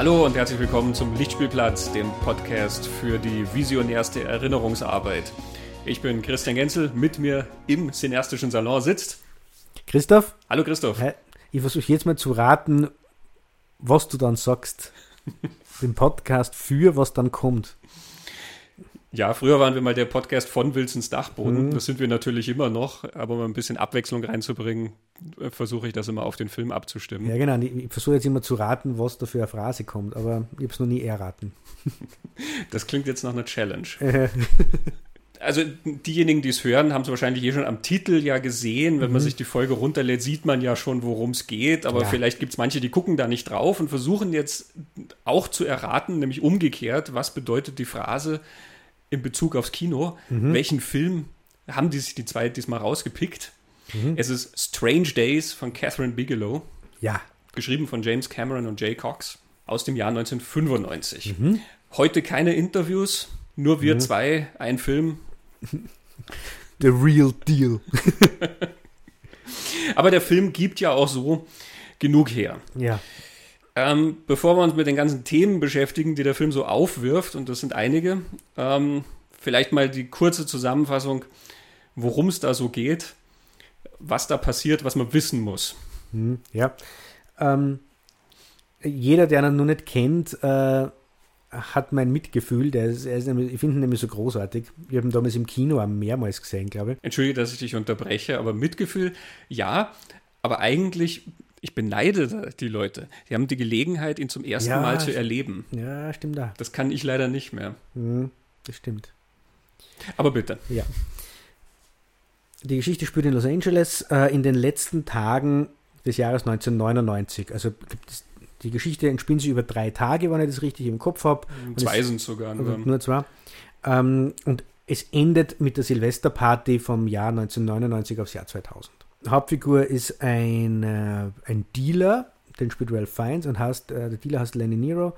Hallo und herzlich willkommen zum Lichtspielplatz, dem Podcast für die visionärste Erinnerungsarbeit. Ich bin Christian Genzel, mit mir im cineastischen Salon sitzt Christoph? Hallo Christoph. Ich versuche jetzt mal zu raten, was du dann sagst. Den Podcast für, was dann kommt. Ja, früher waren wir mal der Podcast von Wilsons Dachboden. Mhm. Das sind wir natürlich immer noch, aber um ein bisschen Abwechslung reinzubringen, äh, versuche ich das immer auf den Film abzustimmen. Ja, genau. Ich versuche jetzt immer zu raten, was da für eine Phrase kommt, aber ich habe es noch nie erraten. Das klingt jetzt nach einer Challenge. also diejenigen, die es hören, haben es wahrscheinlich eh schon am Titel ja gesehen. Wenn mhm. man sich die Folge runterlädt, sieht man ja schon, worum es geht. Aber ja. vielleicht gibt es manche, die gucken da nicht drauf und versuchen jetzt auch zu erraten, nämlich umgekehrt, was bedeutet die Phrase in Bezug aufs Kino. Mhm. Welchen Film haben die sich die zwei diesmal rausgepickt? Mhm. Es ist Strange Days von Catherine Bigelow. Ja. Geschrieben von James Cameron und Jay Cox aus dem Jahr 1995. Mhm. Heute keine Interviews, nur wir mhm. zwei, ein Film. The real deal. Aber der Film gibt ja auch so genug her. Ja. Ähm, bevor wir uns mit den ganzen Themen beschäftigen, die der Film so aufwirft, und das sind einige, ähm, vielleicht mal die kurze Zusammenfassung, worum es da so geht, was da passiert, was man wissen muss. Hm, ja. Ähm, jeder, der ihn noch nicht kennt, äh, hat mein Mitgefühl. Der ist, ist nämlich, ich finde ihn nämlich so großartig. Wir haben ihn damals im Kino mehrmals gesehen, glaube ich. Entschuldige, dass ich dich unterbreche, aber Mitgefühl, ja, aber eigentlich ich beneide die Leute. Die haben die Gelegenheit, ihn zum ersten ja, Mal zu erleben. Ja, stimmt da. Das kann ich leider nicht mehr. Mhm, das stimmt. Aber bitte. Ja. Die Geschichte spielt in Los Angeles äh, in den letzten Tagen des Jahres 1999. Also die Geschichte entspinnt sich über drei Tage, wenn ich das richtig im Kopf habe. Zwei sind sogar. Nur, nur zwei. Ähm, und es endet mit der Silvesterparty vom Jahr 1999 aufs Jahr 2000. Hauptfigur ist ein, äh, ein Dealer, den spielt Ralph Fiennes und heißt, äh, der Dealer heißt Lenny Nero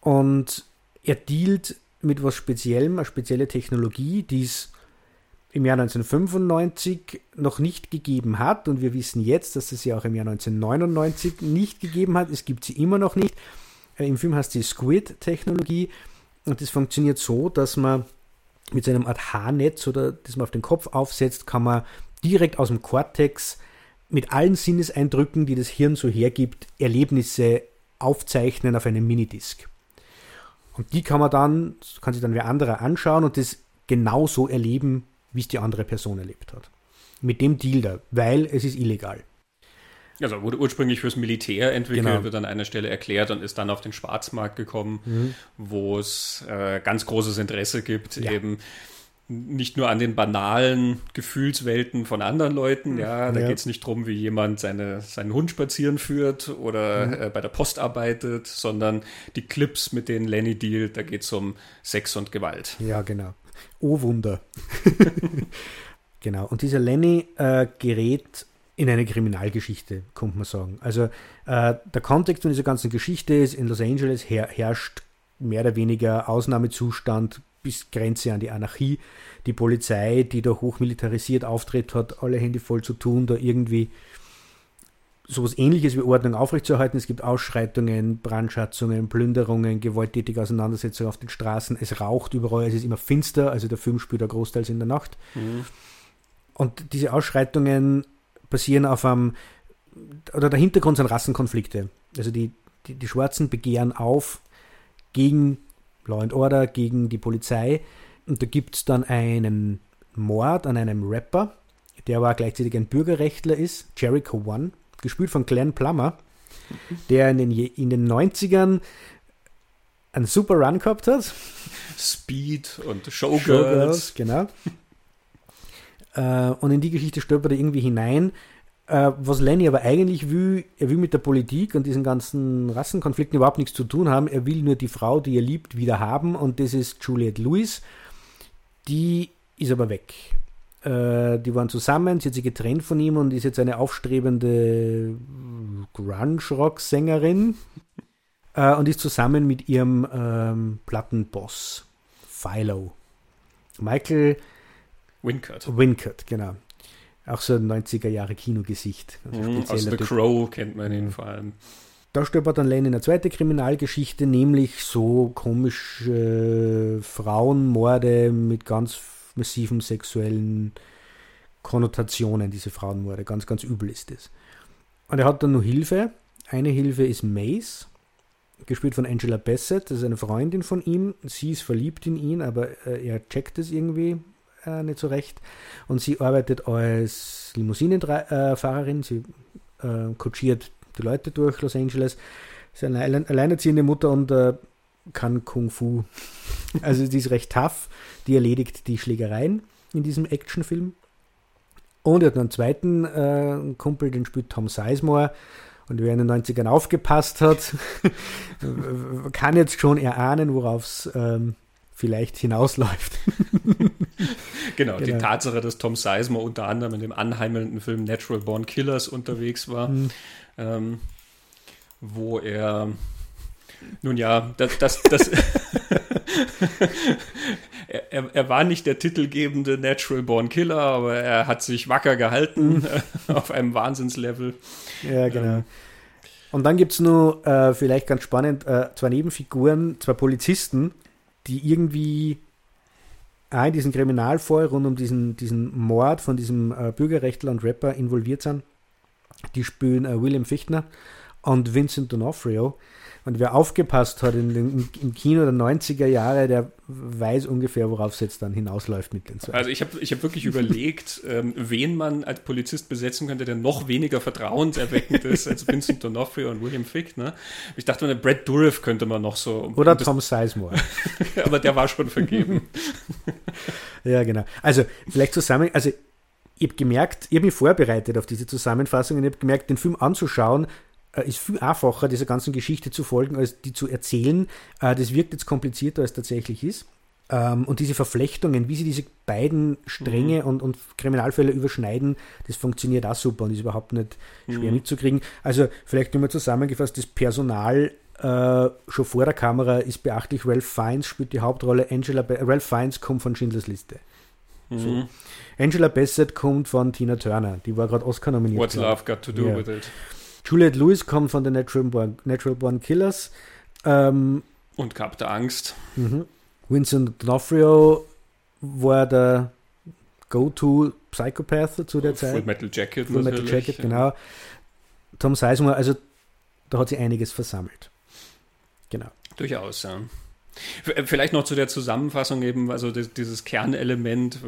und er dealt mit was Speziellem, eine spezielle Technologie, die es im Jahr 1995 noch nicht gegeben hat und wir wissen jetzt, dass es sie auch im Jahr 1999 nicht gegeben hat. Es gibt sie immer noch nicht. Äh, Im Film heißt sie Squid-Technologie und das funktioniert so, dass man mit so einem Art Haarnetz oder das man auf den Kopf aufsetzt, kann man direkt aus dem Kortex mit allen Sinneseindrücken, die das Hirn so hergibt, Erlebnisse aufzeichnen auf einem Minidisc. Und die kann man dann, kann sich dann wer anderer anschauen und das genauso erleben, wie es die andere Person erlebt hat. Mit dem Deal da, weil es ist illegal. Also wurde ursprünglich fürs Militär entwickelt, genau. wird an einer Stelle erklärt und ist dann auf den Schwarzmarkt gekommen, mhm. wo es äh, ganz großes Interesse gibt, ja. eben nicht nur an den banalen Gefühlswelten von anderen Leuten. Ja, da ja. geht es nicht darum, wie jemand seine, seinen Hund spazieren führt oder mhm. äh, bei der Post arbeitet, sondern die Clips, mit denen Lenny dealt, da geht es um Sex und Gewalt. Ja, genau. Oh Wunder. genau. Und dieser Lenny äh, gerät in eine Kriminalgeschichte, könnte man sagen. Also äh, der Kontext von dieser ganzen Geschichte ist, in Los Angeles her herrscht mehr oder weniger Ausnahmezustand, bis Grenze an die Anarchie. Die Polizei, die da hochmilitarisiert auftritt, hat alle Hände voll zu tun, da irgendwie sowas ähnliches wie Ordnung aufrechtzuerhalten. Es gibt Ausschreitungen, Brandschatzungen, Plünderungen, gewalttätige Auseinandersetzungen auf den Straßen. Es raucht überall, es ist immer finster, also der Film spielt da großteils in der Nacht. Mhm. Und diese Ausschreitungen basieren auf einem, oder der Hintergrund sind Rassenkonflikte. Also die, die, die Schwarzen begehren auf gegen Law and Order gegen die Polizei. Und da gibt es dann einen Mord an einem Rapper, der aber gleichzeitig ein Bürgerrechtler ist, Jericho One, gespielt von Glenn Plummer, der in den, in den 90ern einen super Run gehabt hat. Speed und Showgirls. Showgirls genau. Äh, und in die Geschichte stolpert er irgendwie hinein äh, was Lenny aber eigentlich will, er will mit der Politik und diesen ganzen Rassenkonflikten überhaupt nichts zu tun haben. Er will nur die Frau, die er liebt, wieder haben und das ist Juliette Lewis. Die ist aber weg. Äh, die waren zusammen, sie hat sich getrennt von ihm und ist jetzt eine aufstrebende Grunge-Rock-Sängerin äh, und ist zusammen mit ihrem ähm, Plattenboss Philo. Michael Wincott. Wincott, genau. Auch so ein 90er Jahre Kinogesicht. Also mhm, aus The Crow kennt man ihn vor allem. da stolpert dann Lane in eine zweite Kriminalgeschichte, nämlich so komische Frauenmorde mit ganz massiven sexuellen Konnotationen, diese Frauenmorde. Ganz, ganz übel ist das. Und er hat dann noch Hilfe. Eine Hilfe ist Mace, gespielt von Angela Bassett. Das ist eine Freundin von ihm. Sie ist verliebt in ihn, aber äh, er checkt es irgendwie äh, nicht so recht. Und sie arbeitet als Limousinenfahrerin. Sie äh, kutschiert die Leute durch Los Angeles. Sie ist eine alleinerziehende Mutter und äh, kann Kung Fu. Also die ist recht tough. Die erledigt die Schlägereien in diesem Actionfilm. Und er hat einen zweiten äh, Kumpel, den spielt Tom Sizemore. Und wer in den 90ern aufgepasst hat, kann jetzt schon erahnen, worauf es ähm, vielleicht hinausläuft. genau, genau, die Tatsache, dass Tom Sizemore unter anderem in dem anheimelnden Film Natural Born Killers unterwegs war, mhm. ähm, wo er nun ja, das, das, das er, er, war nicht der titelgebende Natural Born Killer, aber er hat sich wacker gehalten mhm. auf einem Wahnsinnslevel. Ja, genau. Ähm, und dann gibt es nur, äh, vielleicht ganz spannend, äh, zwei Nebenfiguren, zwei Polizisten, die irgendwie auch in diesen Kriminalfall rund um diesen, diesen Mord von diesem äh, Bürgerrechtler und Rapper involviert sind. Die spielen äh, William Fichtner und Vincent D'Onofrio. Und wer aufgepasst hat in den, im Kino der 90er Jahre, der weiß ungefähr, worauf es jetzt dann hinausläuft mit den zwei. Also ich habe ich hab wirklich überlegt, ähm, wen man als Polizist besetzen könnte, der noch weniger vertrauenserweckend ist als Vincent D'Onofrio und William Fick. Ne? Ich dachte, eine Brad Dourif könnte man noch so... Oder Tom Sizemore. aber der war schon vergeben. ja, genau. Also vielleicht zusammen... Also ich habe gemerkt, ich habe mich vorbereitet auf diese Zusammenfassung und ich habe gemerkt, den Film anzuschauen, ist viel einfacher, dieser ganzen Geschichte zu folgen, als die zu erzählen. Äh, das wirkt jetzt komplizierter, als es tatsächlich ist. Ähm, und diese Verflechtungen, wie sie diese beiden Stränge mhm. und, und Kriminalfälle überschneiden, das funktioniert auch super und ist überhaupt nicht schwer mhm. mitzukriegen. Also vielleicht nur mal zusammengefasst, das Personal äh, schon vor der Kamera ist beachtlich. Ralph Fiennes spielt die Hauptrolle. Angela Be Ralph Fiennes kommt von Schindlers Liste. Mhm. So. Angela Bassett kommt von Tina Turner. Die war gerade Oscar nominiert. What's Love Got to Do ja. with It? Juliette Lewis kommt von den Natural Born, Natural Born Killers. Ähm, und Kapte Angst. Mhm. Vincent D'Onofrio war der Go-To Psychopath zu der Zeit. Full Metal Jacket. Full Metal Jacket, ja. genau. Tom Sizemore, also da hat sich einiges versammelt. Genau. Durchaus, ja. Äh, vielleicht noch zu der Zusammenfassung eben, also dieses Kernelement,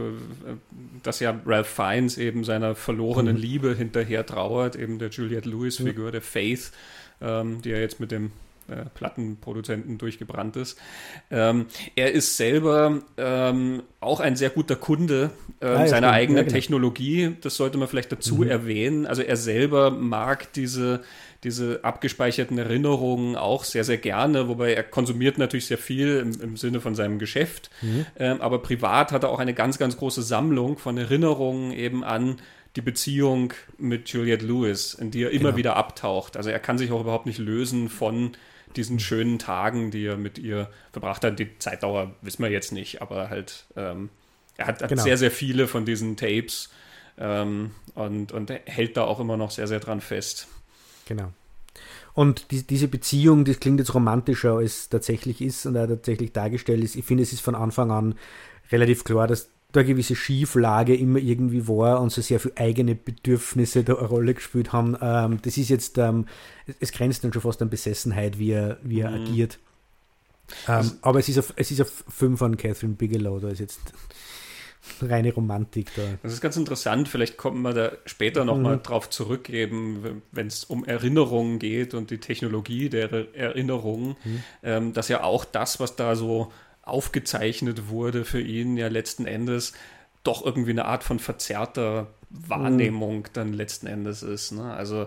dass ja Ralph Fiennes eben seiner verlorenen mhm. Liebe hinterher trauert, eben der Juliette Lewis-Figur, der Faith, ähm, die ja jetzt mit dem äh, Plattenproduzenten durchgebrannt ist. Ähm, er ist selber ähm, auch ein sehr guter Kunde äh, ah, seiner eigenen ja, genau. Technologie. Das sollte man vielleicht dazu mhm. erwähnen. Also er selber mag diese diese abgespeicherten Erinnerungen auch sehr, sehr gerne, wobei er konsumiert natürlich sehr viel im, im Sinne von seinem Geschäft. Mhm. Ähm, aber privat hat er auch eine ganz, ganz große Sammlung von Erinnerungen eben an die Beziehung mit Juliette Lewis, in die er immer genau. wieder abtaucht. Also er kann sich auch überhaupt nicht lösen von diesen schönen Tagen, die er mit ihr verbracht hat. Die Zeitdauer wissen wir jetzt nicht, aber halt, ähm, er hat, hat genau. sehr, sehr viele von diesen Tapes ähm, und, und hält da auch immer noch sehr, sehr dran fest. Genau. Und die, diese Beziehung, das klingt jetzt romantischer, als es tatsächlich ist und auch tatsächlich dargestellt ist. Ich finde, es ist von Anfang an relativ klar, dass da eine gewisse Schieflage immer irgendwie war und so sehr viele eigene Bedürfnisse da eine Rolle gespielt haben. Ähm, das ist jetzt, ähm, es grenzt dann schon fast an Besessenheit, wie er, wie er mhm. agiert. Ähm, aber es ist, ein, es ist ein Film von Catherine Bigelow, da ist jetzt reine Romantik da. Das ist ganz interessant. Vielleicht kommen wir da später nochmal mhm. drauf zurück, eben, wenn es um Erinnerungen geht und die Technologie der Erinnerungen, mhm. ähm, dass ja auch das, was da so aufgezeichnet wurde für ihn, ja letzten Endes doch irgendwie eine Art von verzerrter Wahrnehmung mhm. dann letzten Endes ist. Ne? Also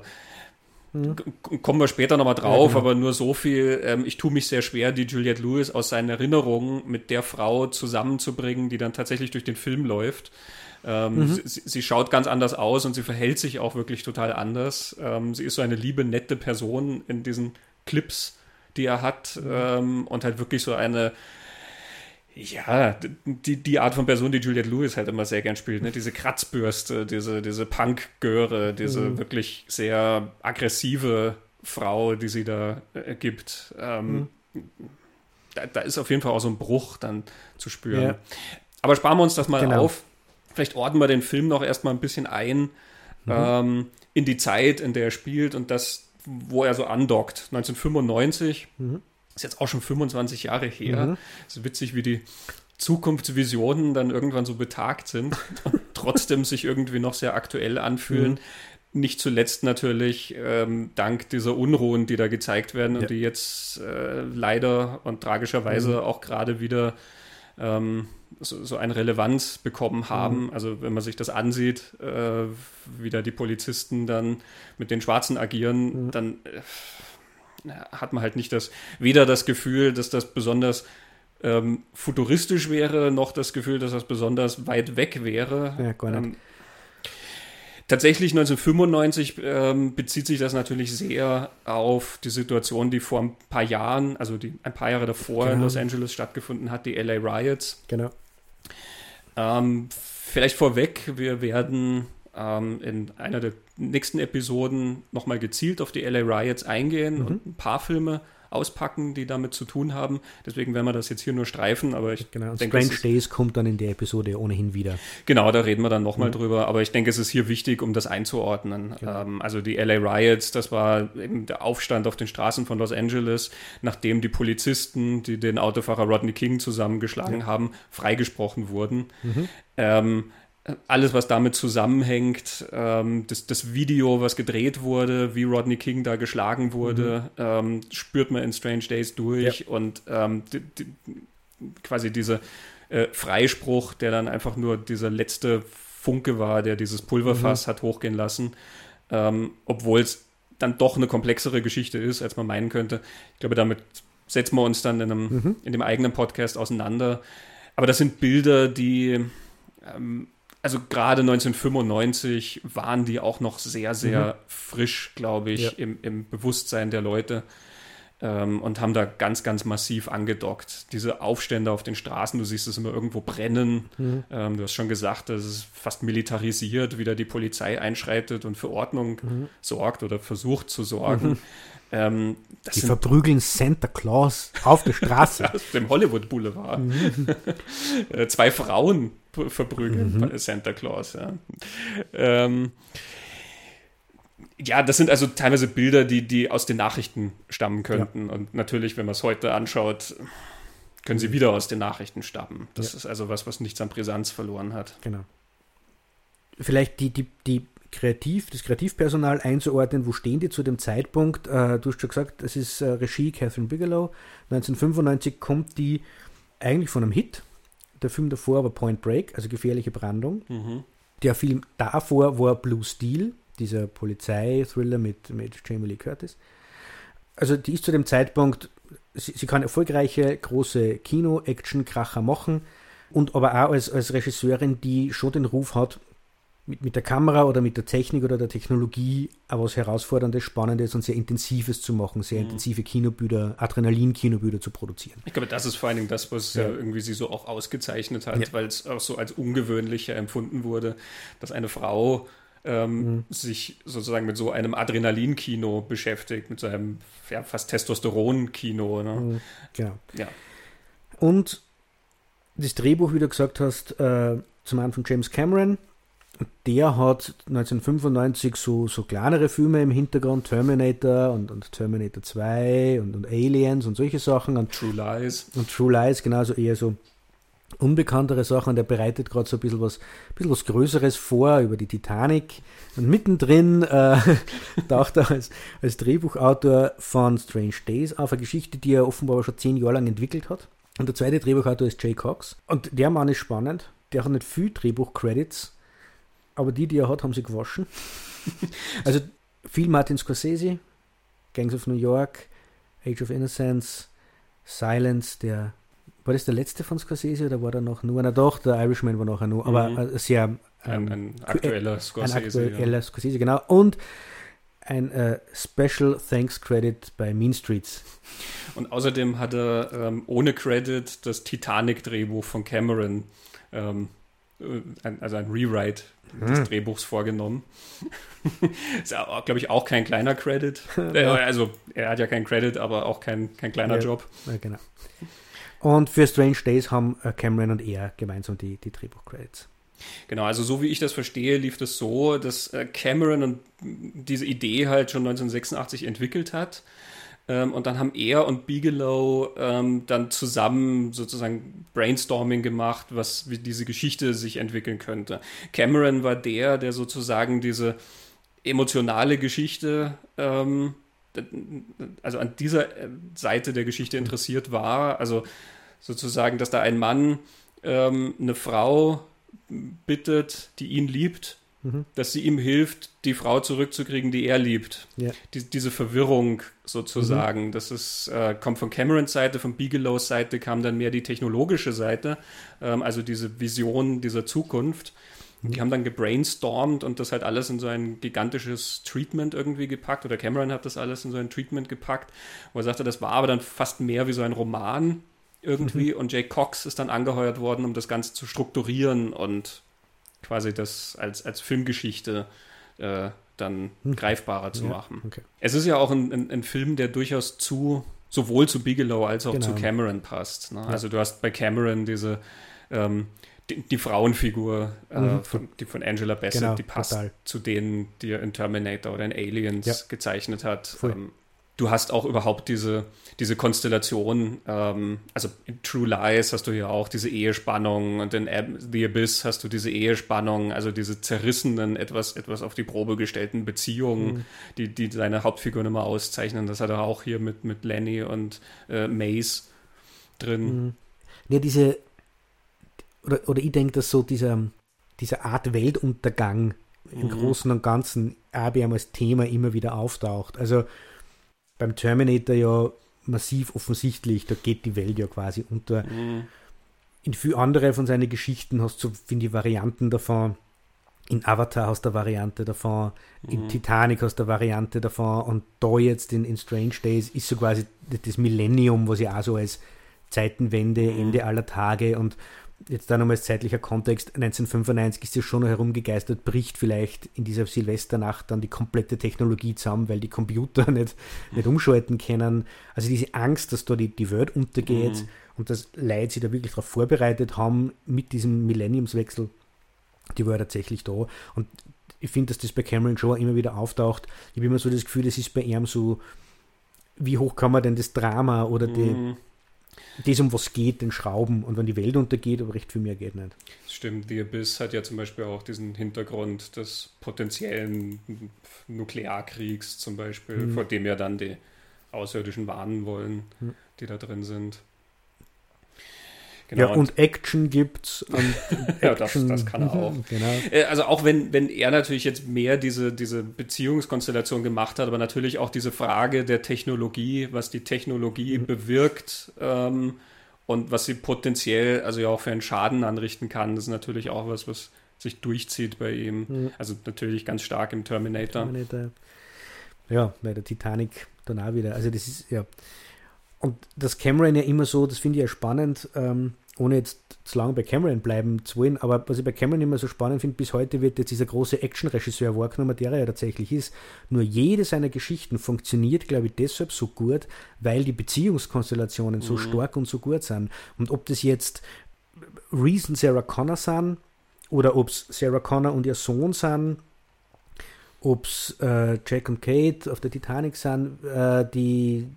Mhm. Kommen wir später nochmal drauf, ja, genau. aber nur so viel. Ähm, ich tue mich sehr schwer, die Juliette Lewis aus seinen Erinnerungen mit der Frau zusammenzubringen, die dann tatsächlich durch den Film läuft. Ähm, mhm. sie, sie, schaut ganz anders aus und sie verhält sich auch wirklich total anders. Ähm, sie ist so eine liebe, nette Person in diesen Clips, die er hat mhm. ähm, und halt wirklich so eine ja, die, die Art von Person, die Juliette Lewis halt immer sehr gern spielt, ne? diese Kratzbürste, diese, diese Punk-Göre, diese mhm. wirklich sehr aggressive Frau, die sie da äh, gibt. Ähm, mhm. da, da, ist auf jeden Fall auch so ein Bruch dann zu spüren. Ja. Aber sparen wir uns das mal genau. auf. Vielleicht ordnen wir den Film noch erstmal ein bisschen ein mhm. ähm, in die Zeit, in der er spielt und das, wo er so andockt. 1995. Mhm. Ist jetzt auch schon 25 Jahre her. Mhm. Ist witzig, wie die Zukunftsvisionen dann irgendwann so betagt sind und trotzdem sich irgendwie noch sehr aktuell anfühlen. Mhm. Nicht zuletzt natürlich ähm, dank dieser Unruhen, die da gezeigt werden ja. und die jetzt äh, leider und tragischerweise mhm. auch gerade wieder ähm, so, so eine Relevanz bekommen haben. Mhm. Also wenn man sich das ansieht, äh, wie da die Polizisten dann mit den Schwarzen agieren, mhm. dann äh, hat man halt nicht das, weder das Gefühl, dass das besonders ähm, futuristisch wäre, noch das Gefühl, dass das besonders weit weg wäre. Ja, gar nicht. Ähm, Tatsächlich 1995 ähm, bezieht sich das natürlich sehr auf die Situation, die vor ein paar Jahren, also die ein paar Jahre davor genau. in Los Angeles stattgefunden hat, die LA Riots. Genau. Ähm, vielleicht vorweg, wir werden ähm, in einer der nächsten Episoden nochmal gezielt auf die LA Riots eingehen mhm. und ein paar Filme auspacken, die damit zu tun haben. Deswegen werden wir das jetzt hier nur streifen, aber ich genau, denke, Strange Days kommt dann in der Episode ohnehin wieder. Genau, da reden wir dann nochmal mhm. drüber, aber ich denke, es ist hier wichtig, um das einzuordnen. Genau. Ähm, also die LA Riots, das war eben der Aufstand auf den Straßen von Los Angeles, nachdem die Polizisten, die den Autofahrer Rodney King zusammengeschlagen ja. haben, freigesprochen wurden. Mhm. Ähm, alles, was damit zusammenhängt, ähm, das, das, Video, was gedreht wurde, wie Rodney King da geschlagen wurde, mhm. ähm, spürt man in Strange Days durch ja. und ähm, die, die, quasi dieser äh, Freispruch, der dann einfach nur dieser letzte Funke war, der dieses Pulverfass mhm. hat hochgehen lassen, ähm, obwohl es dann doch eine komplexere Geschichte ist, als man meinen könnte. Ich glaube, damit setzen wir uns dann in, einem, mhm. in dem eigenen Podcast auseinander. Aber das sind Bilder, die ähm, also gerade 1995 waren die auch noch sehr, sehr mhm. frisch, glaube ich, ja. im, im, Bewusstsein der Leute ähm, und haben da ganz, ganz massiv angedockt. Diese Aufstände auf den Straßen, du siehst es immer irgendwo brennen. Mhm. Ähm, du hast schon gesagt, das ist fast militarisiert, wie da die Polizei einschreitet und für Ordnung mhm. sorgt oder versucht zu sorgen. Mhm. Ähm, die verprügeln Santa Claus auf der Straße. Aus dem Hollywood Boulevard. Mhm. Äh, zwei Frauen verprügeln mhm. Santa Claus. Ja. Ähm, ja, das sind also teilweise Bilder, die, die aus den Nachrichten stammen könnten. Ja. Und natürlich, wenn man es heute anschaut, können sie wieder aus den Nachrichten stammen. Das ja. ist also was, was nichts an Brisanz verloren hat. Genau. Vielleicht die, die, die Kreativ, das Kreativpersonal einzuordnen, wo stehen die zu dem Zeitpunkt? Äh, du hast schon gesagt, es ist äh, Regie Catherine Bigelow. 1995 kommt die eigentlich von einem Hit. Der Film davor war Point Break, also gefährliche Brandung. Mhm. Der Film davor war Blue Steel, dieser Polizei-Thriller mit, mit Jamie Lee Curtis. Also die ist zu dem Zeitpunkt, sie, sie kann erfolgreiche große Kino-Action-Kracher machen und aber auch als, als Regisseurin, die schon den Ruf hat, mit, mit der Kamera oder mit der Technik oder der Technologie aber was Herausforderndes, Spannendes und sehr Intensives zu machen, sehr mhm. intensive Kinobüder, Adrenalin-Kinobüder zu produzieren. Ich glaube, das ist vor allen Dingen das, was ja. ja irgendwie sie so auch ausgezeichnet hat, ja. weil es auch so als ungewöhnlicher empfunden wurde, dass eine Frau ähm, mhm. sich sozusagen mit so einem Adrenalin-Kino beschäftigt, mit so einem ja, fast Testosteron-Kino. Ne? Mhm. Genau. Ja. Und das Drehbuch, wie du gesagt hast, äh, zum einen von James Cameron, der hat 1995 so, so kleinere Filme im Hintergrund, Terminator und, und Terminator 2 und, und Aliens und solche Sachen. Und, True Lies. Und True Lies, genauso eher so unbekanntere Sachen. Und der bereitet gerade so ein bisschen was, ein bisschen was Größeres vor über die Titanic. Und mittendrin äh, taucht er als, als Drehbuchautor von Strange Days auf, eine Geschichte, die er offenbar schon zehn Jahre lang entwickelt hat. Und der zweite Drehbuchautor ist Jay Cox. Und der Mann ist spannend. Der hat nicht viel Drehbuch-Credits aber die, die er hat, haben sie gewaschen. also viel Martin Scorsese, Gangs of New York, Age of Innocence, Silence, der war das der letzte von Scorsese oder war da noch nur einer? Doch, der Irishman war nachher nur, aber mhm. sehr ähm, ein, ein, aktueller Scorsese. Ein aktueller ja. Scorsese, genau. Und ein äh, Special Thanks Credit bei Mean Streets. Und außerdem hat er ähm, ohne Credit das Titanic-Drehbuch von Cameron ähm, äh, also ein Rewrite hm. des Drehbuchs vorgenommen. ist, glaube ich, auch kein kleiner Credit. Äh, also, er hat ja keinen Credit, aber auch kein, kein kleiner ja, Job. Ja, genau. Und für Strange Days haben äh, Cameron und er gemeinsam die, die Drehbuch-Credits. Genau, also so wie ich das verstehe, lief das so, dass äh, Cameron diese Idee halt schon 1986 entwickelt hat. Ähm, und dann haben er und Bigelow ähm, dann zusammen sozusagen Brainstorming gemacht, was wie diese Geschichte sich entwickeln könnte. Cameron war der, der sozusagen diese emotionale Geschichte, ähm, also an dieser äh, Seite der Geschichte interessiert war. Also sozusagen, dass da ein Mann ähm, eine Frau bittet, die ihn liebt, mhm. dass sie ihm hilft, die Frau zurückzukriegen, die er liebt. Ja. Die, diese Verwirrung sozusagen, mhm. das ist, äh, kommt von Camerons Seite, von Bigelows Seite kam dann mehr die technologische Seite, ähm, also diese Vision dieser Zukunft. Mhm. Die haben dann gebrainstormt und das halt alles in so ein gigantisches Treatment irgendwie gepackt. Oder Cameron hat das alles in so ein Treatment gepackt, wo er sagte, das war aber dann fast mehr wie so ein Roman irgendwie. Mhm. Und Jay Cox ist dann angeheuert worden, um das Ganze zu strukturieren und quasi das als, als Filmgeschichte äh, dann mhm. greifbarer zu ja, machen. Okay. Es ist ja auch ein, ein, ein, Film, der durchaus zu sowohl zu Bigelow als auch genau. zu Cameron passt. Ne? Ja. Also du hast bei Cameron diese ähm, die, die, Frauenfigur äh, mhm. von, die von Angela Bassett, genau, die passt total. zu denen, die er in Terminator oder in Aliens ja. gezeichnet hat. Ähm, du hast auch überhaupt diese, diese Konstellation, ähm, also in True Lies hast du ja auch diese Ehespannung und in Ab The Abyss hast du diese Ehespannung, also diese zerrissenen, etwas, etwas auf die Probe gestellten Beziehungen, mhm. die, die seine Hauptfigur immer auszeichnen. Das hat er auch hier mit, mit Lenny und äh, Mace drin. Mhm. Ja, diese, oder, oder ich denke, dass so dieser, dieser Art Weltuntergang im mhm. Großen und Ganzen ABM als Thema immer wieder auftaucht. Also beim Terminator ja massiv offensichtlich, da geht die Welt ja quasi unter. Mhm. In viel andere von seinen Geschichten hast du, finde ich, Varianten davon. In Avatar hast du eine Variante davon, mhm. in Titanic hast du eine Variante davon und da jetzt in, in Strange Days ist so quasi das Millennium, was ja auch so als Zeitenwende, mhm. Ende aller Tage und jetzt da nochmal als zeitlicher Kontext, 1995 ist ja schon noch herumgegeistert, bricht vielleicht in dieser Silvesternacht dann die komplette Technologie zusammen, weil die Computer nicht, nicht umschalten können. Also diese Angst, dass da die, die Welt untergeht mhm. und dass Leute sich da wirklich darauf vorbereitet haben mit diesem Millenniumswechsel, die war ja tatsächlich da. Und ich finde, dass das bei Cameron Shaw immer wieder auftaucht. Ich habe immer so das Gefühl, das ist bei ihm so, wie hoch kann man denn das Drama oder die, mhm das, um was geht, den Schrauben. Und wenn die Welt untergeht, aber recht viel mehr geht nicht. Stimmt, The Abyss hat ja zum Beispiel auch diesen Hintergrund des potenziellen Nuklearkriegs zum Beispiel, mhm. vor dem ja dann die Außerirdischen warnen wollen, mhm. die da drin sind. Genau, ja, und, und Action gibt's. Und ja, das, das, kann er auch. genau. Äh, also auch wenn, wenn er natürlich jetzt mehr diese, diese Beziehungskonstellation gemacht hat, aber natürlich auch diese Frage der Technologie, was die Technologie mhm. bewirkt ähm, und was sie potenziell, also ja auch für einen Schaden anrichten kann, das ist natürlich auch was, was sich durchzieht bei ihm. Mhm. Also natürlich ganz stark im Terminator. Terminator. Ja, bei der Titanic dann auch wieder. Also das ist, ja. Und das Cameron ja immer so, das finde ich ja spannend, ähm, ohne jetzt zu lange bei Cameron bleiben zu wollen, aber was ich bei Cameron immer so spannend finde, bis heute wird jetzt dieser große Action-Regisseur wahrgenommen, der er ja tatsächlich ist. Nur jede seiner Geschichten funktioniert, glaube ich, deshalb so gut, weil die Beziehungskonstellationen so mhm. stark und so gut sind. Und ob das jetzt Reason Sarah Connor sind oder ob es Sarah Connor und ihr Sohn sind, ob es äh, Jack und Kate auf der Titanic sind, äh, die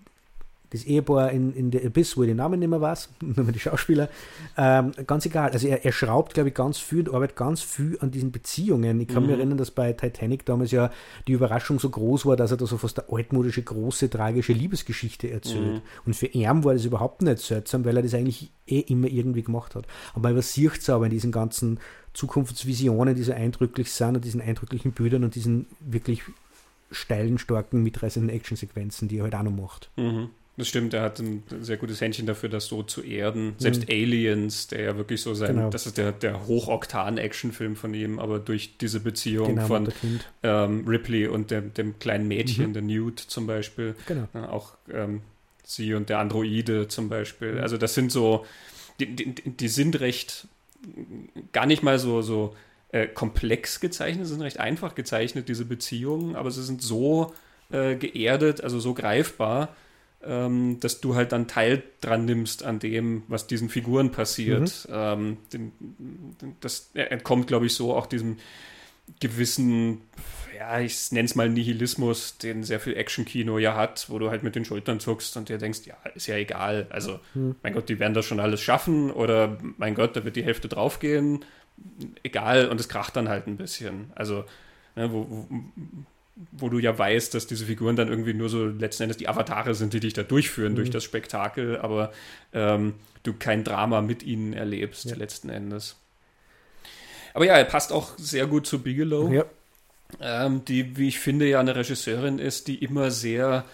das Ehepaar in, in The Abyss, wo ich den Namen nicht mehr weiß, nur die Schauspieler, ähm, ganz egal. Also er, er schraubt, glaube ich, ganz viel und arbeitet ganz viel an diesen Beziehungen. Ich kann mhm. mich erinnern, dass bei Titanic damals ja die Überraschung so groß war, dass er da so fast eine altmodische, große, tragische Liebesgeschichte erzählt. Mhm. Und für ihn war das überhaupt nicht seltsam, weil er das eigentlich eh immer irgendwie gemacht hat. Aber man übersieht es aber in diesen ganzen Zukunftsvisionen, die so eindrücklich sind und diesen eindrücklichen Bildern und diesen wirklich steilen, starken, mitreißenden Actionsequenzen, die er halt auch noch macht. Mhm. Das stimmt, er hat ein sehr gutes Händchen dafür, das so zu erden. Selbst mhm. Aliens, der ja wirklich so sein, genau. das ist der, der Hochoktan-Actionfilm von ihm, aber durch diese Beziehung genau, von ähm, Ripley und dem, dem kleinen Mädchen, mhm. der Newt zum Beispiel, genau. äh, auch ähm, sie und der Androide zum Beispiel. Mhm. Also das sind so, die, die, die sind recht gar nicht mal so, so äh, komplex gezeichnet, sind recht einfach gezeichnet, diese Beziehungen, aber sie sind so äh, geerdet, also so greifbar, ähm, dass du halt dann Teil dran nimmst an dem, was diesen Figuren passiert. Mhm. Ähm, den, das entkommt, glaube ich, so auch diesem gewissen, ja, ich nenne es mal Nihilismus, den sehr viel Action-Kino ja hat, wo du halt mit den Schultern zuckst und dir denkst, ja, ist ja egal. Also, mhm. mein Gott, die werden das schon alles schaffen oder mein Gott, da wird die Hälfte draufgehen. Egal, und es kracht dann halt ein bisschen. Also, ne, wo, wo wo du ja weißt, dass diese Figuren dann irgendwie nur so letzten Endes die Avatare sind, die dich da durchführen mhm. durch das Spektakel, aber ähm, du kein Drama mit ihnen erlebst, ja. letzten Endes. Aber ja, er passt auch sehr gut zu Bigelow, ja. ähm, die, wie ich finde, ja eine Regisseurin ist, die immer sehr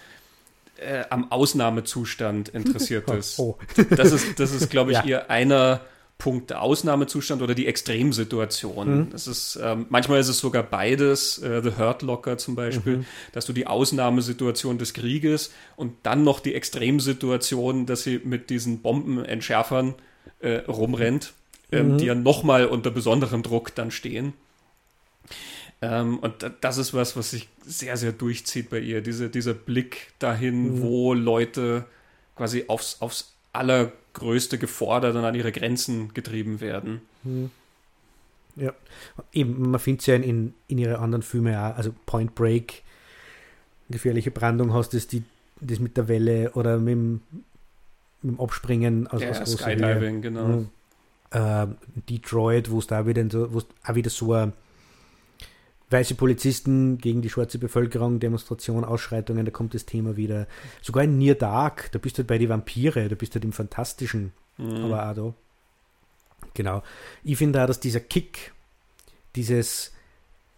äh, am Ausnahmezustand interessiert ist. Oh. Das ist, das ist glaube ich, ja. ihr einer Punkt der Ausnahmezustand oder die Extremsituation. Mhm. Das ist, ähm, manchmal ist es sogar beides, äh, The Hurt Locker zum Beispiel, mhm. dass du die Ausnahmesituation des Krieges und dann noch die Extremsituation, dass sie mit diesen Bombenentschärfern äh, rumrennt, ähm, mhm. die ja nochmal unter besonderem Druck dann stehen. Ähm, und das ist was, was sich sehr, sehr durchzieht bei ihr. Diese, dieser Blick dahin, mhm. wo Leute quasi aufs, aufs allergrößte gefordert und an ihre Grenzen getrieben werden. Hm. Ja, eben, man findet es ja in, in ihre anderen Filme auch, also Point Break, gefährliche Brandung hast du die, das mit der Welle oder mit dem, mit dem Abspringen aus, ja, aus Skydiving, Höhe. genau. Äh, Detroit, wo es da wieder so, auch wieder so ein weiße Polizisten gegen die schwarze Bevölkerung, Demonstrationen, Ausschreitungen, da kommt das Thema wieder. Sogar in Near Dark, da bist du halt bei den Vampire, da bist du halt im Fantastischen, mhm. aber auch da. Genau. Ich finde da, dass dieser Kick, dieses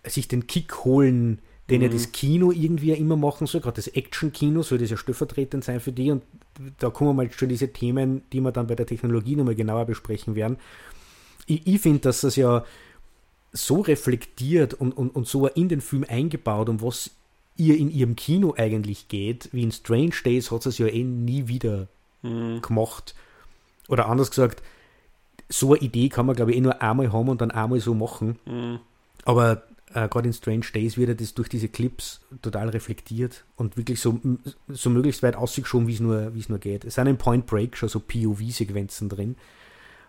sich den Kick holen, den mhm. ja das Kino irgendwie ja immer machen soll, gerade das Action-Kino soll das ja stellvertretend sein für die und da kommen mal schon diese Themen, die wir dann bei der Technologie nochmal genauer besprechen werden. Ich, ich finde, dass das ja so reflektiert und, und, und so in den Film eingebaut, um was ihr in ihrem Kino eigentlich geht, wie in Strange Days hat es ja eh nie wieder mhm. gemacht. Oder anders gesagt, so eine Idee kann man, glaube ich, eh nur einmal haben und dann einmal so machen. Mhm. Aber äh, gerade in Strange Days wird das durch diese Clips total reflektiert und wirklich so, so möglichst weit ausgeschoben, wie es nur, nur geht. Es sind in Point Break schon so POV-Sequenzen drin.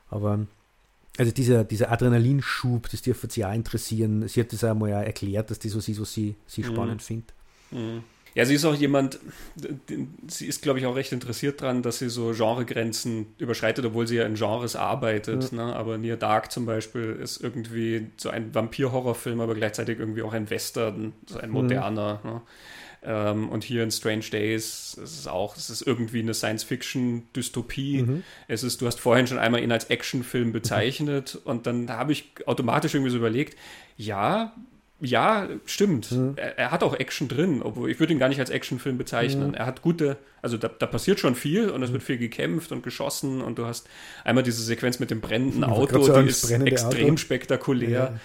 Aber also dieser, dieser Adrenalinschub, das dürfte sie auch interessieren. Sie hat das einmal ja erklärt, dass das so ist, was sie, sie mhm. spannend findet. Mhm. Ja, sie ist auch jemand, sie ist, glaube ich, auch recht interessiert daran, dass sie so Genregrenzen überschreitet, obwohl sie ja in Genres arbeitet. Ja. Ne? Aber Near Dark zum Beispiel ist irgendwie so ein Vampir-Horrorfilm, aber gleichzeitig irgendwie auch ein Western, so ein mhm. moderner. Mhm. Ne? Ähm, und hier in Strange Days ist es auch, es ist irgendwie eine Science-Fiction-Dystopie. Mhm. Es ist, du hast vorhin schon einmal ihn als Actionfilm bezeichnet mhm. und dann habe ich automatisch irgendwie so überlegt, ja, ja, stimmt. Mhm. Er, er, hat auch Action drin, obwohl ich würde ihn gar nicht als Actionfilm bezeichnen. Mhm. Er hat gute, also da, da, passiert schon viel und es mhm. wird viel gekämpft und geschossen und du hast einmal diese Sequenz mit dem brennenden Auto, die ist extrem Auto. spektakulär. Ja.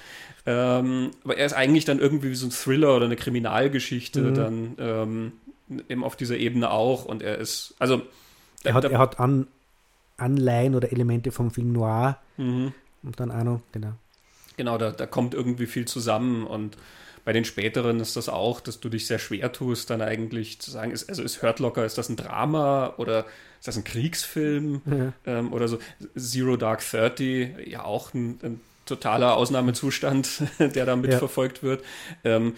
Ähm, aber er ist eigentlich dann irgendwie wie so ein Thriller oder eine Kriminalgeschichte mhm. dann ähm, eben auf dieser Ebene auch. Und er ist, also. Er hat, da, er hat An, Anleihen oder Elemente vom Film Noir. Mhm. Und dann auch noch, genau. Genau, da, da kommt irgendwie viel zusammen und bei den späteren ist das auch, dass du dich sehr schwer tust, dann eigentlich zu sagen, ist, also ist Hurt Locker, ist das ein Drama oder ist das ein Kriegsfilm ja. ähm, oder so. Zero Dark Thirty, ja auch ein, ein totaler Ausnahmezustand, der da mitverfolgt ja. wird. Ähm,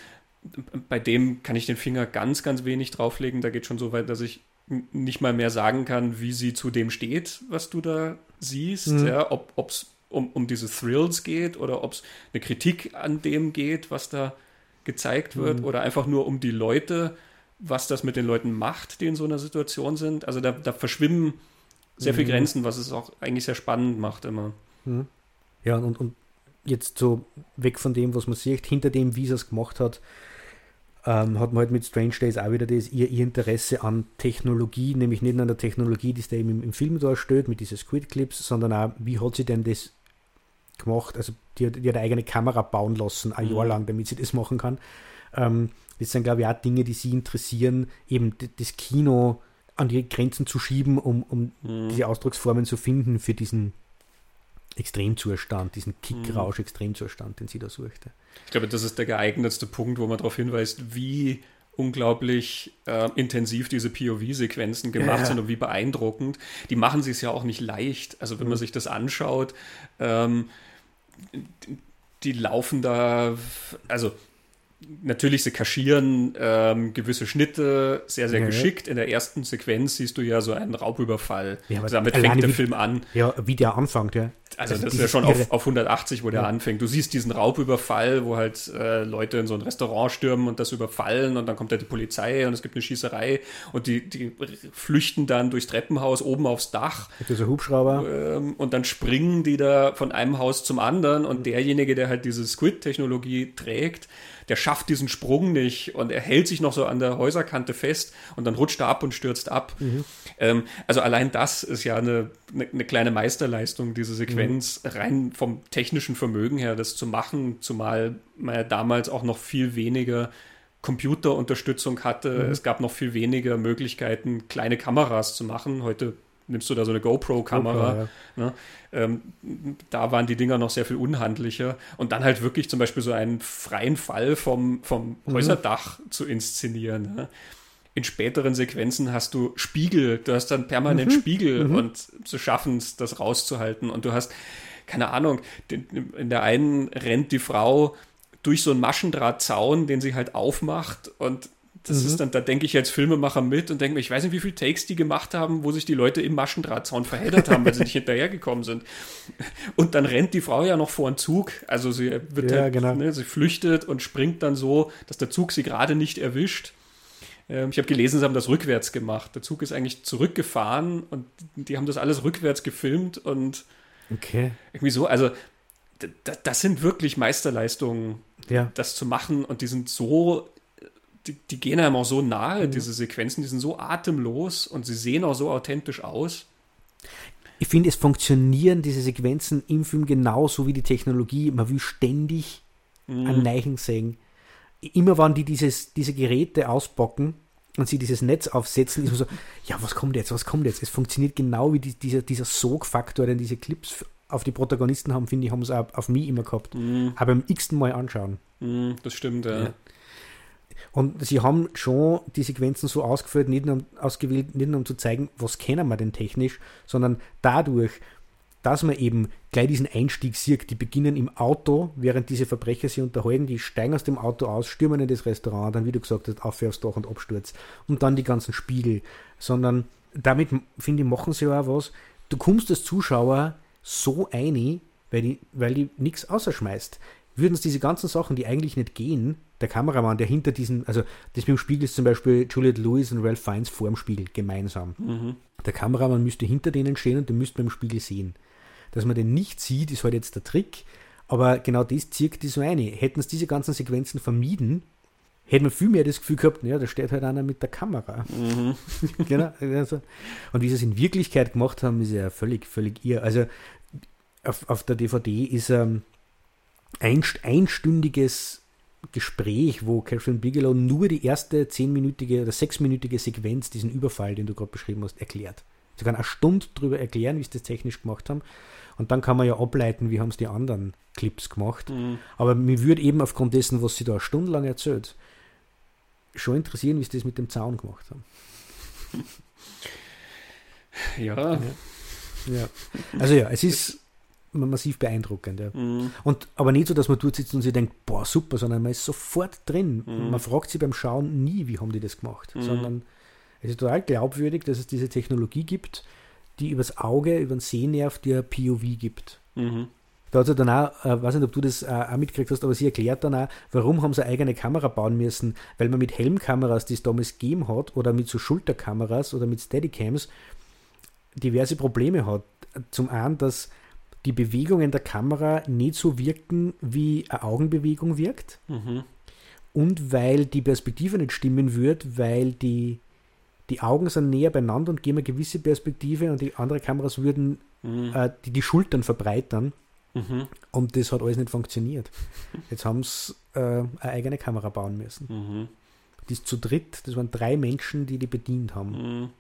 bei dem kann ich den Finger ganz, ganz wenig drauflegen. Da geht schon so weit, dass ich nicht mal mehr sagen kann, wie sie zu dem steht, was du da siehst. Mhm. Ja, ob es um, um diese Thrills geht oder ob es eine Kritik an dem geht, was da gezeigt wird, mhm. oder einfach nur um die Leute, was das mit den Leuten macht, die in so einer Situation sind. Also da, da verschwimmen sehr mhm. viele Grenzen, was es auch eigentlich sehr spannend macht immer. Mhm. Ja, und, und jetzt so weg von dem, was man sieht, hinter dem, wie sie es gemacht hat, ähm, hat man halt mit Strange Days auch wieder das, ihr, ihr, Interesse an Technologie, nämlich nicht an der Technologie, die es da eben im, im Film darstellt, mit diesen Squid Clips, sondern auch, wie hat sie denn das gemacht? Also, die, die hat eine eigene Kamera bauen lassen, ein mhm. Jahr lang, damit sie das machen kann. Ähm, das sind, glaube ich, auch Dinge, die sie interessieren, eben das Kino an die Grenzen zu schieben, um, um mhm. diese Ausdrucksformen zu finden für diesen Extremzustand, diesen Kickrausch, Extremzustand, den sie da suchte. Ich glaube, das ist der geeignetste Punkt, wo man darauf hinweist, wie unglaublich äh, intensiv diese POV-Sequenzen gemacht ja. sind und wie beeindruckend. Die machen sich ja auch nicht leicht. Also wenn man mhm. sich das anschaut, ähm, die laufen da, also natürlich, sie kaschieren ähm, gewisse Schnitte sehr, sehr ja, geschickt. In der ersten Sequenz siehst du ja so einen Raubüberfall. Ja, also damit fängt der wie, Film an. Ja, wie der anfängt, ja. Also, also das ist ja schon auf, auf 180, wo der ja. anfängt. Du siehst diesen Raubüberfall, wo halt äh, Leute in so ein Restaurant stürmen und das überfallen und dann kommt da die Polizei und es gibt eine Schießerei und die, die flüchten dann durchs Treppenhaus oben aufs Dach. Mit dieser Hubschrauber. Ähm, und dann springen die da von einem Haus zum anderen und derjenige, der halt diese Squid-Technologie trägt, der schafft diesen Sprung nicht und er hält sich noch so an der Häuserkante fest und dann rutscht er ab und stürzt ab. Mhm. Ähm, also allein das ist ja eine, eine, eine kleine Meisterleistung, diese Sequenz, mhm. rein vom technischen Vermögen her, das zu machen, zumal man ja damals auch noch viel weniger Computerunterstützung hatte. Mhm. Es gab noch viel weniger Möglichkeiten, kleine Kameras zu machen. Heute nimmst du da so eine GoPro-Kamera. GoPro, ja. ne? ähm, da waren die Dinger noch sehr viel unhandlicher. Und dann halt wirklich zum Beispiel so einen freien Fall vom, vom mhm. Häuserdach zu inszenieren. Ne? In späteren Sequenzen hast du Spiegel, du hast dann permanent mhm. Spiegel mhm. und zu schaffen es, das rauszuhalten. Und du hast, keine Ahnung, in der einen rennt die Frau durch so einen Maschendrahtzaun, den sie halt aufmacht und das mhm. ist dann, da denke ich als Filmemacher mit und denke mir, ich weiß nicht, wie viele Takes die gemacht haben, wo sich die Leute im Maschendrahtzaun verheddert haben, weil sie nicht hinterhergekommen sind. Und dann rennt die Frau ja noch vor einen Zug. Also sie wird ja, halt, genau. ne, sie flüchtet und springt dann so, dass der Zug sie gerade nicht erwischt. Ähm, ich habe gelesen, sie haben das rückwärts gemacht. Der Zug ist eigentlich zurückgefahren und die haben das alles rückwärts gefilmt und okay. irgendwie so, also das sind wirklich Meisterleistungen, ja. das zu machen und die sind so die, die gehen einem auch so nahe, mhm. diese Sequenzen, die sind so atemlos und sie sehen auch so authentisch aus. Ich finde, es funktionieren diese Sequenzen im Film genauso wie die Technologie. Man will ständig mhm. an Neichen sehen. Immer wenn die dieses, diese Geräte auspacken und sie dieses Netz aufsetzen, ist man so, ja, was kommt jetzt, was kommt jetzt? Es funktioniert genau wie die, dieser, dieser Sogfaktor, den diese Clips auf die Protagonisten haben, finde ich, haben auch auf mich immer gehabt. Mhm. Aber beim x-ten Mal anschauen. Mhm, das stimmt, ja. ja. Und sie haben schon die Sequenzen so ausgeführt, nicht nur, ausgewählt, nicht nur um zu zeigen, was kennen wir denn technisch, sondern dadurch, dass man eben gleich diesen Einstieg sieht. Die beginnen im Auto, während diese Verbrecher sich unterhalten, die steigen aus dem Auto aus, stürmen in das Restaurant, dann, wie du gesagt hast, auf aufs Dach und Absturz. Und dann die ganzen Spiegel. Sondern damit, finde ich, machen sie auch was. Du kommst als Zuschauer so ein, weil die, weil die nichts außerschmeißt. Würden es diese ganzen Sachen, die eigentlich nicht gehen, der Kameramann, der hinter diesen, also das mit dem Spiegel ist zum Beispiel Juliette Lewis und Ralph Fiennes vor dem Spiegel gemeinsam. Mhm. Der Kameramann müsste hinter denen stehen und den müsste man im Spiegel sehen. Dass man den nicht sieht, ist halt jetzt der Trick, aber genau das zirkt die so eine. Hätten es diese ganzen Sequenzen vermieden, hätte man viel mehr das Gefühl gehabt, ja, da steht halt einer mit der Kamera. Mhm. genau. Also, und wie sie es in Wirklichkeit gemacht haben, ist ja völlig, völlig irr. Also auf, auf der DVD ist ähm, ein einstündiges Gespräch, wo Catherine Bigelow nur die erste zehnminütige oder sechsminütige Sequenz, diesen Überfall, den du gerade beschrieben hast, erklärt. Sie kann eine Stunde darüber erklären, wie sie das technisch gemacht haben. Und dann kann man ja ableiten, wie haben es die anderen Clips gemacht. Mhm. Aber mir würde eben aufgrund dessen, was sie da stundenlang erzählt, schon interessieren, wie sie das mit dem Zaun gemacht haben. Ja. ja. ja. Also ja, es ist massiv beeindruckend. Ja. Mhm. Und, aber nicht so, dass man dort sitzt und sich denkt, boah, super, sondern man ist sofort drin. Mhm. Man fragt sich beim Schauen nie, wie haben die das gemacht, mhm. sondern es ist total glaubwürdig, dass es diese Technologie gibt, die übers Auge, über den Sehnerv dir POV gibt. Mhm. Da hat sie dann auch, äh, weiß nicht, ob du das äh, auch mitgekriegt hast, aber sie erklärt dann auch, warum haben sie eine eigene Kamera bauen müssen, weil man mit Helmkameras, die es damals gegeben hat, oder mit so Schulterkameras oder mit Steadycams diverse Probleme hat. Zum einen, dass die Bewegungen der Kamera nicht so wirken, wie eine Augenbewegung wirkt. Mhm. Und weil die Perspektive nicht stimmen wird, weil die, die Augen sind näher beieinander und geben eine gewisse Perspektive und die anderen Kameras würden mhm. äh, die, die Schultern verbreitern. Mhm. Und das hat alles nicht funktioniert. Jetzt haben sie äh, eine eigene Kamera bauen müssen. Mhm. Die ist zu dritt, das waren drei Menschen, die die bedient haben.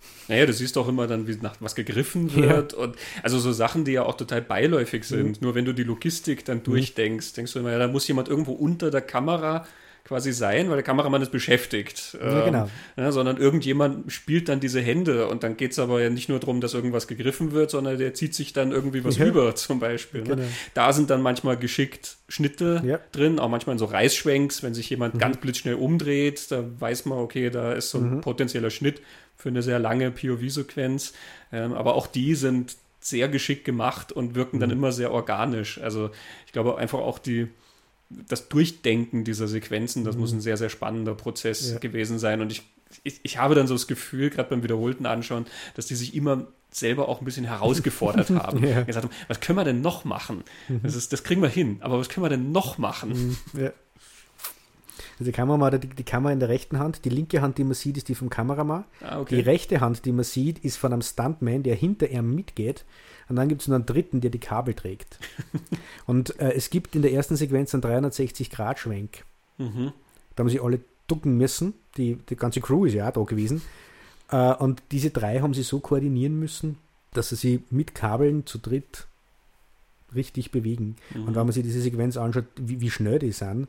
Mhm. Naja, du siehst auch immer dann, wie nach was gegriffen wird. Ja. Und also so Sachen, die ja auch total beiläufig sind. Mhm. Nur wenn du die Logistik dann mhm. durchdenkst, denkst du immer, ja, da muss jemand irgendwo unter der Kamera quasi sein, weil der Kameramann ist beschäftigt. Ja, genau. Ähm, ja, sondern irgendjemand spielt dann diese Hände und dann geht es aber ja nicht nur darum, dass irgendwas gegriffen wird, sondern der zieht sich dann irgendwie was ja. über, zum Beispiel. Ne? Genau. Da sind dann manchmal geschickt Schnitte drin, auch manchmal in so Reißschwenks, wenn sich jemand mhm. ganz blitzschnell umdreht, da weiß man, okay, da ist so ein mhm. potenzieller Schnitt für eine sehr lange POV-Sequenz. Ähm, aber auch die sind sehr geschickt gemacht und wirken mhm. dann immer sehr organisch. Also ich glaube einfach auch die, das Durchdenken dieser Sequenzen, das mhm. muss ein sehr, sehr spannender Prozess ja. gewesen sein. Und ich, ich, ich habe dann so das Gefühl, gerade beim wiederholten Anschauen, dass die sich immer selber auch ein bisschen herausgefordert haben. ja. Gesagt haben, was können wir denn noch machen? Mhm. Das, ist, das kriegen wir hin, aber was können wir denn noch machen? Mhm. Ja. Also die Kamera, die, die Kamera in der rechten Hand, die linke Hand, die man sieht, ist die vom Kameramann. Ah, okay. Die rechte Hand, die man sieht, ist von einem Stuntman, der hinter ihm mitgeht. Und dann gibt es noch einen dritten, der die Kabel trägt. und äh, es gibt in der ersten Sequenz einen 360-Grad-Schwenk. Mhm. Da haben sie alle ducken müssen. Die, die ganze Crew ist ja auch da gewesen. Äh, und diese drei haben sie so koordinieren müssen, dass sie sich mit Kabeln zu dritt richtig bewegen. Mhm. Und wenn man sich diese Sequenz anschaut, wie, wie schnell die sind,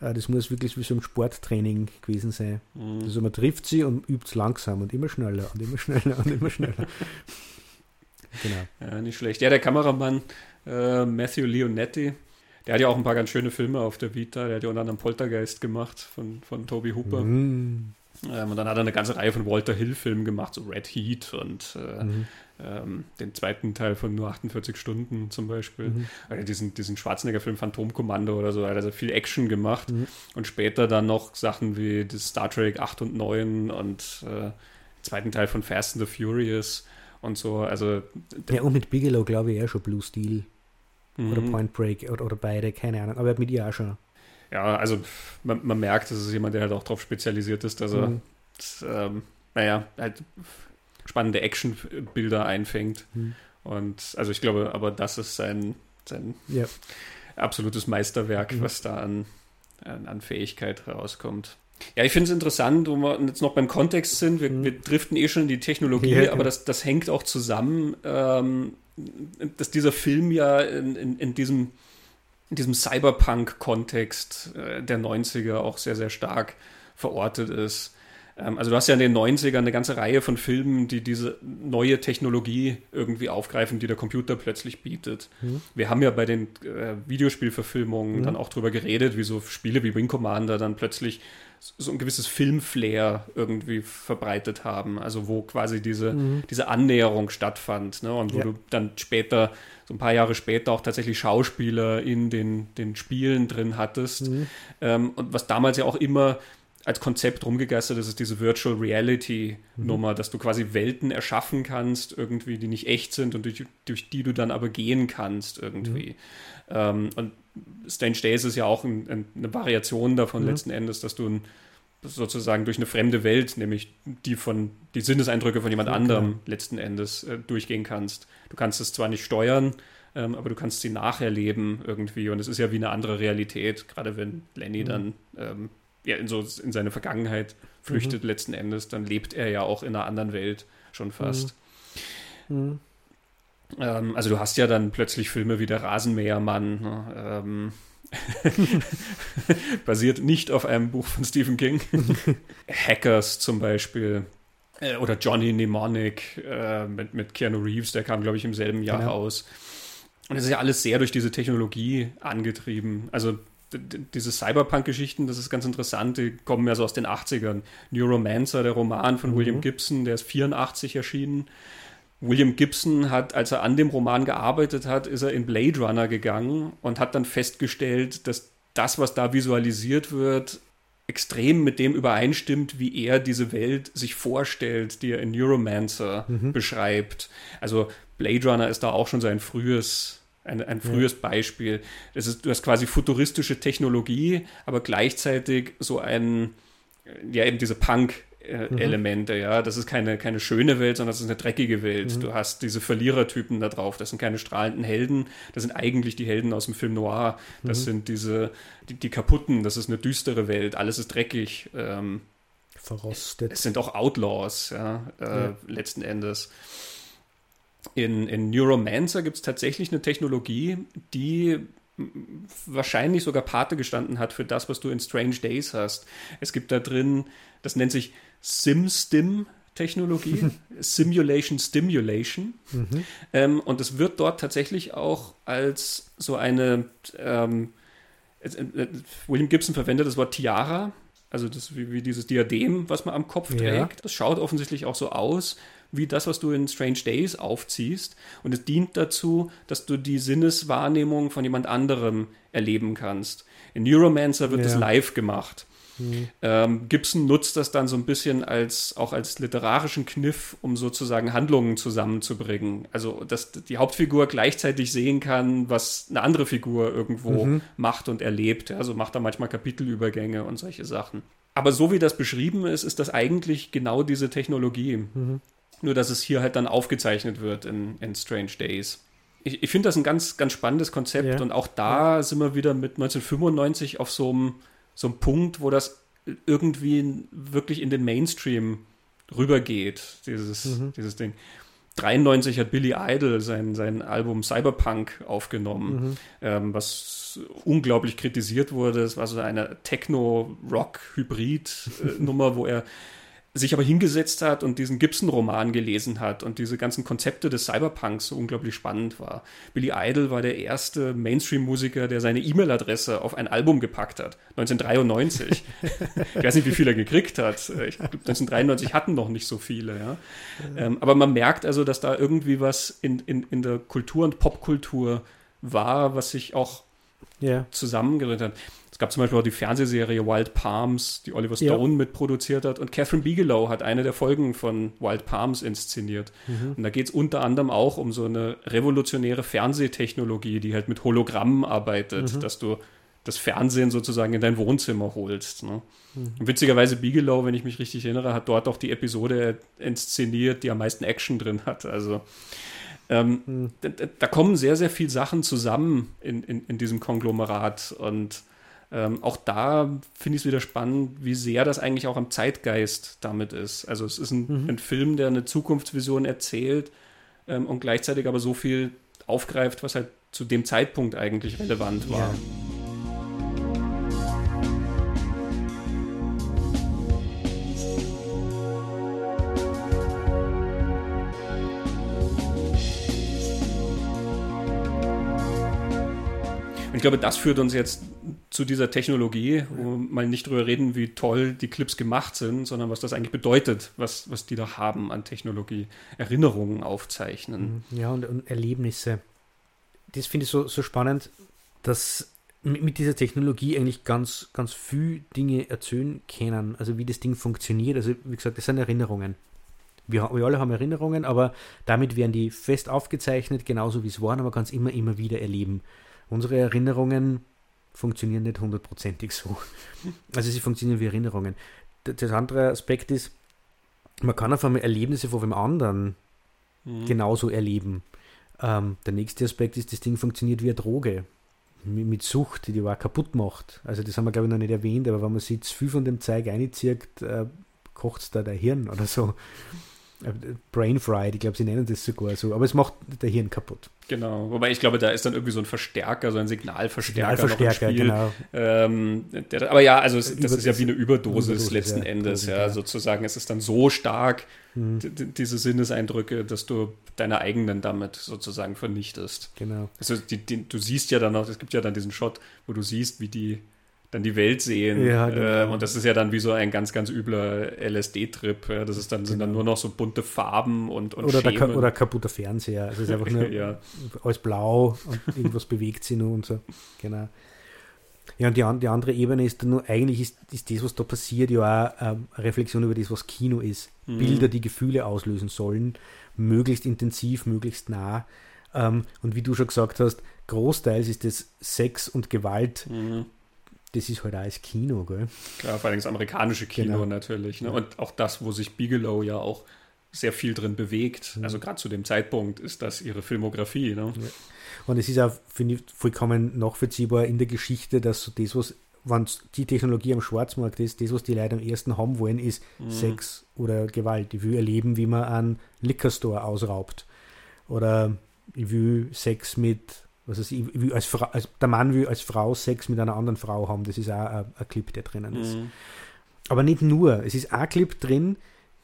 das muss wirklich wie so ein Sporttraining gewesen sein. Mhm. Also man trifft sie und übt es langsam und immer schneller und immer schneller und immer schneller. Genau. Ja, nicht schlecht. Ja, der Kameramann äh, Matthew Leonetti, der hat ja auch ein paar ganz schöne Filme auf der Vita. Der hat ja unter anderem Poltergeist gemacht von, von Toby Hooper. Mhm. Ähm, und dann hat er eine ganze Reihe von Walter Hill-Filmen gemacht, so Red Heat und äh, mhm. Ähm, den zweiten Teil von nur 48 Stunden zum Beispiel. Mhm. Oder diesen, diesen Schwarzenegger-Film Phantomkommando oder so, er viel Action gemacht. Mhm. Und später dann noch Sachen wie das Star Trek 8 und 9 und äh, zweiten Teil von Fast and the Furious und so. Also, ja, und mit Bigelow glaube ich eher schon Blue Steel mhm. oder Point Break oder, oder beide, keine Ahnung. Aber er mit ihr auch schon. Ja, also man, man merkt, dass es jemand, der halt auch darauf spezialisiert ist, dass er, mhm. das, ähm, naja, halt spannende Actionbilder einfängt. Mhm. Und also ich glaube, aber das ist sein, sein ja. absolutes Meisterwerk, mhm. was da an, an, an Fähigkeit rauskommt. Ja, ich finde es interessant, wo wir jetzt noch beim Kontext sind. Wir, mhm. wir driften eh schon in die Technologie, ja, aber das, das hängt auch zusammen, ähm, dass dieser Film ja in, in, in diesem, in diesem Cyberpunk-Kontext äh, der 90er auch sehr, sehr stark verortet ist. Ähm, also du hast ja in den 90ern eine ganze Reihe von Filmen, die diese neue Technologie irgendwie aufgreifen, die der Computer plötzlich bietet. Mhm. Wir haben ja bei den äh, Videospielverfilmungen mhm. dann auch drüber geredet, wie so Spiele wie Wing Commander dann plötzlich so ein gewisses Filmflair irgendwie verbreitet haben. Also wo quasi diese, mhm. diese Annäherung stattfand. Ne? Und wo ja. du dann später, so ein paar Jahre später auch tatsächlich Schauspieler in den, den Spielen drin hattest. Mhm. Ähm, und was damals ja auch immer als Konzept rumgegeistert ist, ist diese Virtual Reality Nummer, mhm. dass du quasi Welten erschaffen kannst, irgendwie, die nicht echt sind und durch, durch die du dann aber gehen kannst irgendwie. Mhm. Ähm, und Strange Days ist ja auch ein, ein, eine Variation davon mhm. letzten Endes, dass du ein, sozusagen durch eine fremde Welt, nämlich die von die Sinneseindrücke von jemand okay. anderem letzten Endes äh, durchgehen kannst. Du kannst es zwar nicht steuern, ähm, aber du kannst sie nacherleben irgendwie und es ist ja wie eine andere Realität, gerade wenn Lenny mhm. dann ähm, ja, in, so, in seine Vergangenheit flüchtet mhm. letzten Endes, dann lebt er ja auch in einer anderen Welt schon fast. Mhm. mhm. Ähm, also du hast ja dann plötzlich Filme wie der Rasenmähermann, ne, ähm, basiert nicht auf einem Buch von Stephen King. Hackers zum Beispiel. Äh, oder Johnny Mnemonic äh, mit, mit Keanu Reeves, der kam, glaube ich, im selben Jahr genau. raus. Und es ist ja alles sehr durch diese Technologie angetrieben. Also diese Cyberpunk-Geschichten, das ist ganz interessant, die kommen ja so aus den 80ern. Neuromancer, der Roman von mhm. William Gibson, der ist 84 erschienen. William Gibson hat, als er an dem Roman gearbeitet hat, ist er in Blade Runner gegangen und hat dann festgestellt, dass das, was da visualisiert wird, extrem mit dem übereinstimmt, wie er diese Welt sich vorstellt, die er in Neuromancer mhm. beschreibt. Also Blade Runner ist da auch schon so ein frühes, ein, ein frühes ja. Beispiel. Das ist, du hast quasi futuristische Technologie, aber gleichzeitig so ein, ja, eben diese Punk- äh, mhm. Elemente, ja. Das ist keine, keine schöne Welt, sondern das ist eine dreckige Welt. Mhm. Du hast diese Verlierertypen da drauf. Das sind keine strahlenden Helden. Das sind eigentlich die Helden aus dem Film Noir. Das mhm. sind diese, die, die, kaputten. Das ist eine düstere Welt. Alles ist dreckig. Ähm, verrostet. Es sind auch Outlaws, ja, äh, ja. letzten Endes. In, in Neuromancer gibt es tatsächlich eine Technologie, die wahrscheinlich sogar Pate gestanden hat für das, was du in Strange Days hast. Es gibt da drin, das nennt sich SimStim. Technologie, Simulation Stimulation. Mhm. Ähm, und es wird dort tatsächlich auch als so eine, ähm, äh, William Gibson verwendet das Wort Tiara, also das wie, wie dieses Diadem, was man am Kopf trägt. Ja. Das schaut offensichtlich auch so aus wie das, was du in Strange Days aufziehst. Und es dient dazu, dass du die Sinneswahrnehmung von jemand anderem erleben kannst. In Neuromancer wird ja. das live gemacht. Mhm. Ähm, Gibson nutzt das dann so ein bisschen als auch als literarischen Kniff, um sozusagen Handlungen zusammenzubringen. Also, dass die Hauptfigur gleichzeitig sehen kann, was eine andere Figur irgendwo mhm. macht und erlebt. Also macht er manchmal Kapitelübergänge und solche Sachen. Aber so wie das beschrieben ist, ist das eigentlich genau diese Technologie. Mhm. Nur, dass es hier halt dann aufgezeichnet wird in, in Strange Days. Ich, ich finde das ein ganz, ganz spannendes Konzept ja. und auch da ja. sind wir wieder mit 1995 auf so einem, so einem Punkt, wo das irgendwie wirklich in den Mainstream rübergeht, dieses, mhm. dieses Ding. 93 hat Billy Idol sein, sein Album Cyberpunk aufgenommen, mhm. ähm, was unglaublich kritisiert wurde. Es war so eine Techno-Rock-Hybrid-Nummer, wo er sich aber hingesetzt hat und diesen Gibson-Roman gelesen hat und diese ganzen Konzepte des Cyberpunks so unglaublich spannend war. Billy Idol war der erste Mainstream-Musiker, der seine E-Mail-Adresse auf ein Album gepackt hat. 1993. ich weiß nicht, wie viel er gekriegt hat. Ich glaube, 1993 hatten noch nicht so viele. Ja? Ähm, aber man merkt also, dass da irgendwie was in, in, in der Kultur und Popkultur war, was sich auch yeah. zusammengerührt hat gab zum Beispiel auch die Fernsehserie Wild Palms, die Oliver Stone ja. mitproduziert hat. Und Catherine Bigelow hat eine der Folgen von Wild Palms inszeniert. Mhm. Und da geht es unter anderem auch um so eine revolutionäre Fernsehtechnologie, die halt mit Hologrammen arbeitet, mhm. dass du das Fernsehen sozusagen in dein Wohnzimmer holst. Ne? Mhm. witzigerweise Bigelow, wenn ich mich richtig erinnere, hat dort auch die Episode inszeniert, die am meisten Action drin hat. Also ähm, mhm. da, da, kommen sehr, sehr viele Sachen zusammen in, in, in diesem Konglomerat und ähm, auch da finde ich es wieder spannend, wie sehr das eigentlich auch am Zeitgeist damit ist. Also es ist ein, mhm. ein Film, der eine Zukunftsvision erzählt ähm, und gleichzeitig aber so viel aufgreift, was halt zu dem Zeitpunkt eigentlich relevant war. Ja. ich glaube, das führt uns jetzt zu dieser Technologie, mal nicht drüber reden, wie toll die Clips gemacht sind, sondern was das eigentlich bedeutet, was, was die da haben an Technologie. Erinnerungen aufzeichnen. Mhm. Ja, und, und Erlebnisse. Das finde ich so, so spannend, dass mit dieser Technologie eigentlich ganz, ganz viele Dinge erzählen können. Also wie das Ding funktioniert. Also wie gesagt, das sind Erinnerungen. Wir, wir alle haben Erinnerungen, aber damit werden die fest aufgezeichnet, genauso wie es waren, aber man kann es immer, immer wieder erleben unsere Erinnerungen funktionieren nicht hundertprozentig so. Also sie funktionieren wie Erinnerungen. Das andere Aspekt ist, man kann auf einmal Erlebnisse von einem anderen mhm. genauso erleben. Ähm, der nächste Aspekt ist, das Ding funktioniert wie eine Droge. Mit Sucht, die die auch kaputt macht. Also das haben wir, glaube ich, noch nicht erwähnt, aber wenn man sich zu viel von dem Zeug einzieht, äh, kocht es da der Hirn oder so. Äh, Brain Fried, ich glaube, sie nennen das sogar so, aber es macht der Hirn kaputt. Genau, wobei ich glaube, da ist dann irgendwie so ein Verstärker, so ein Signalverstärker, Signalverstärker noch im Spiel. Genau. Ähm, der, aber ja, also es, das ist ja wie eine Überdosis, Überdosis letzten ja, Endes, ja, ja, sozusagen. Es ist dann so stark, hm. diese Sinneseindrücke, dass du deine eigenen damit sozusagen vernichtest. Genau. Also die, die, du siehst ja dann auch, es gibt ja dann diesen Shot, wo du siehst, wie die dann die Welt sehen. Ja, genau. äh, und das ist ja dann wie so ein ganz, ganz übler LSD-Trip. Ja. Das ist dann, sind dann genau. nur noch so bunte Farben und, und oder, der, oder kaputter Fernseher. Also es ist einfach nur ja. alles blau und irgendwas bewegt sich nur und so. Genau. Ja, und die, die andere Ebene ist dann nur, eigentlich ist, ist das, was da passiert, ja auch ähm, eine Reflexion über das, was Kino ist. Mhm. Bilder, die Gefühle auslösen sollen, möglichst intensiv, möglichst nah. Ähm, und wie du schon gesagt hast, großteils ist das Sex und Gewalt. Mhm das ist halt das Kino, gell? Klar, vor allem das amerikanische Kino genau. natürlich. Ne? Ja. Und auch das, wo sich Bigelow ja auch sehr viel drin bewegt. Mhm. Also gerade zu dem Zeitpunkt ist das ihre Filmografie. Ne? Ja. Und es ist auch, finde ich, vollkommen nachvollziehbar in der Geschichte, dass so das, was wenn die Technologie am Schwarzmarkt ist, das, was die Leute am ersten haben wollen, ist mhm. Sex oder Gewalt. Ich will erleben, wie man einen Liquor Store ausraubt. Oder ich will Sex mit, was weiß ich, will als Frau, als, der Mann will als Frau Sex mit einer anderen Frau haben. Das ist auch ein, ein Clip, der drinnen ist. Mhm. Aber nicht nur. Es ist ein Clip drin,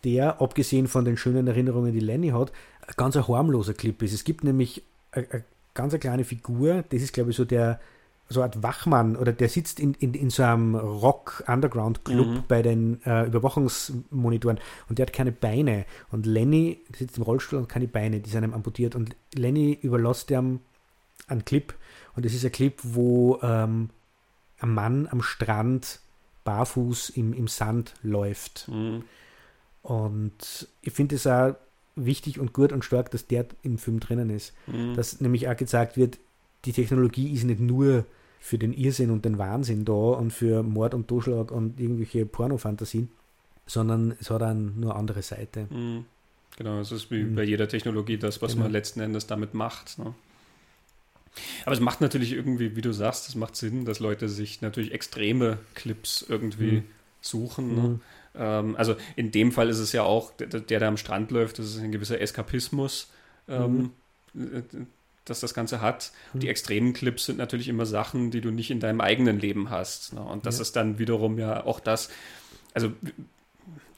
der, abgesehen von den schönen Erinnerungen, die Lenny hat, ein ganz ein harmloser Clip ist. Es gibt nämlich eine, eine ganz eine kleine Figur, das ist, glaube ich, so der so eine Art Wachmann oder der sitzt in, in, in so einem Rock-Underground-Club mhm. bei den äh, Überwachungsmonitoren und der hat keine Beine. Und Lenny sitzt im Rollstuhl und keine Beine, die sind ihm amputiert. Und Lenny überlässt ihm einen Clip und das ist ein Clip, wo ähm, ein Mann am Strand barfuß im, im Sand läuft. Mhm. Und ich finde es auch wichtig und gut und stark, dass der im Film drinnen ist. Mhm. Dass nämlich auch gezeigt wird, die Technologie ist nicht nur für den Irrsinn und den Wahnsinn da und für Mord und Totschlag und irgendwelche Pornofantasien, sondern es hat dann nur eine andere Seite. Mhm. Genau, es ist wie mhm. bei jeder Technologie das, was genau. man letzten Endes damit macht. Ne? Aber es macht natürlich irgendwie, wie du sagst, es macht Sinn, dass Leute sich natürlich extreme Clips irgendwie mhm. suchen. Ne? Mhm. Ähm, also in dem Fall ist es ja auch, der, der da am Strand läuft, das ist ein gewisser Eskapismus. Ähm, mhm. Äh, dass das Ganze hat. Mhm. Die extremen Clips sind natürlich immer Sachen, die du nicht in deinem eigenen Leben hast. Ne? Und das ja. ist dann wiederum ja auch das, also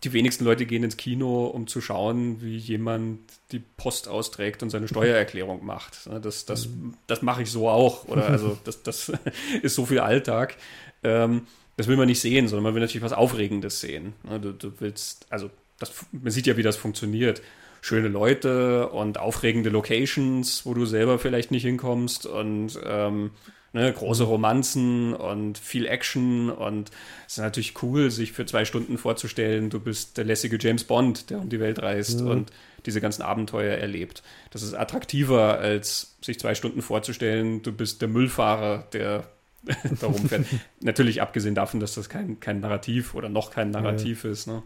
die wenigsten Leute gehen ins Kino, um zu schauen, wie jemand die Post austrägt und seine Steuererklärung macht. Das, das, das mache ich so auch. Oder also das, das ist so viel Alltag. Ähm, das will man nicht sehen, sondern man will natürlich was Aufregendes sehen. Du, du willst, also das, man sieht ja, wie das funktioniert schöne Leute und aufregende Locations, wo du selber vielleicht nicht hinkommst und ähm, ne, große Romanzen und viel Action und es ist natürlich cool, sich für zwei Stunden vorzustellen, du bist der lässige James Bond, der um die Welt reist mhm. und diese ganzen Abenteuer erlebt. Das ist attraktiver, als sich zwei Stunden vorzustellen, du bist der Müllfahrer, der darum fährt. Natürlich abgesehen davon, dass das kein, kein Narrativ oder noch kein Narrativ ja. ist. Ne?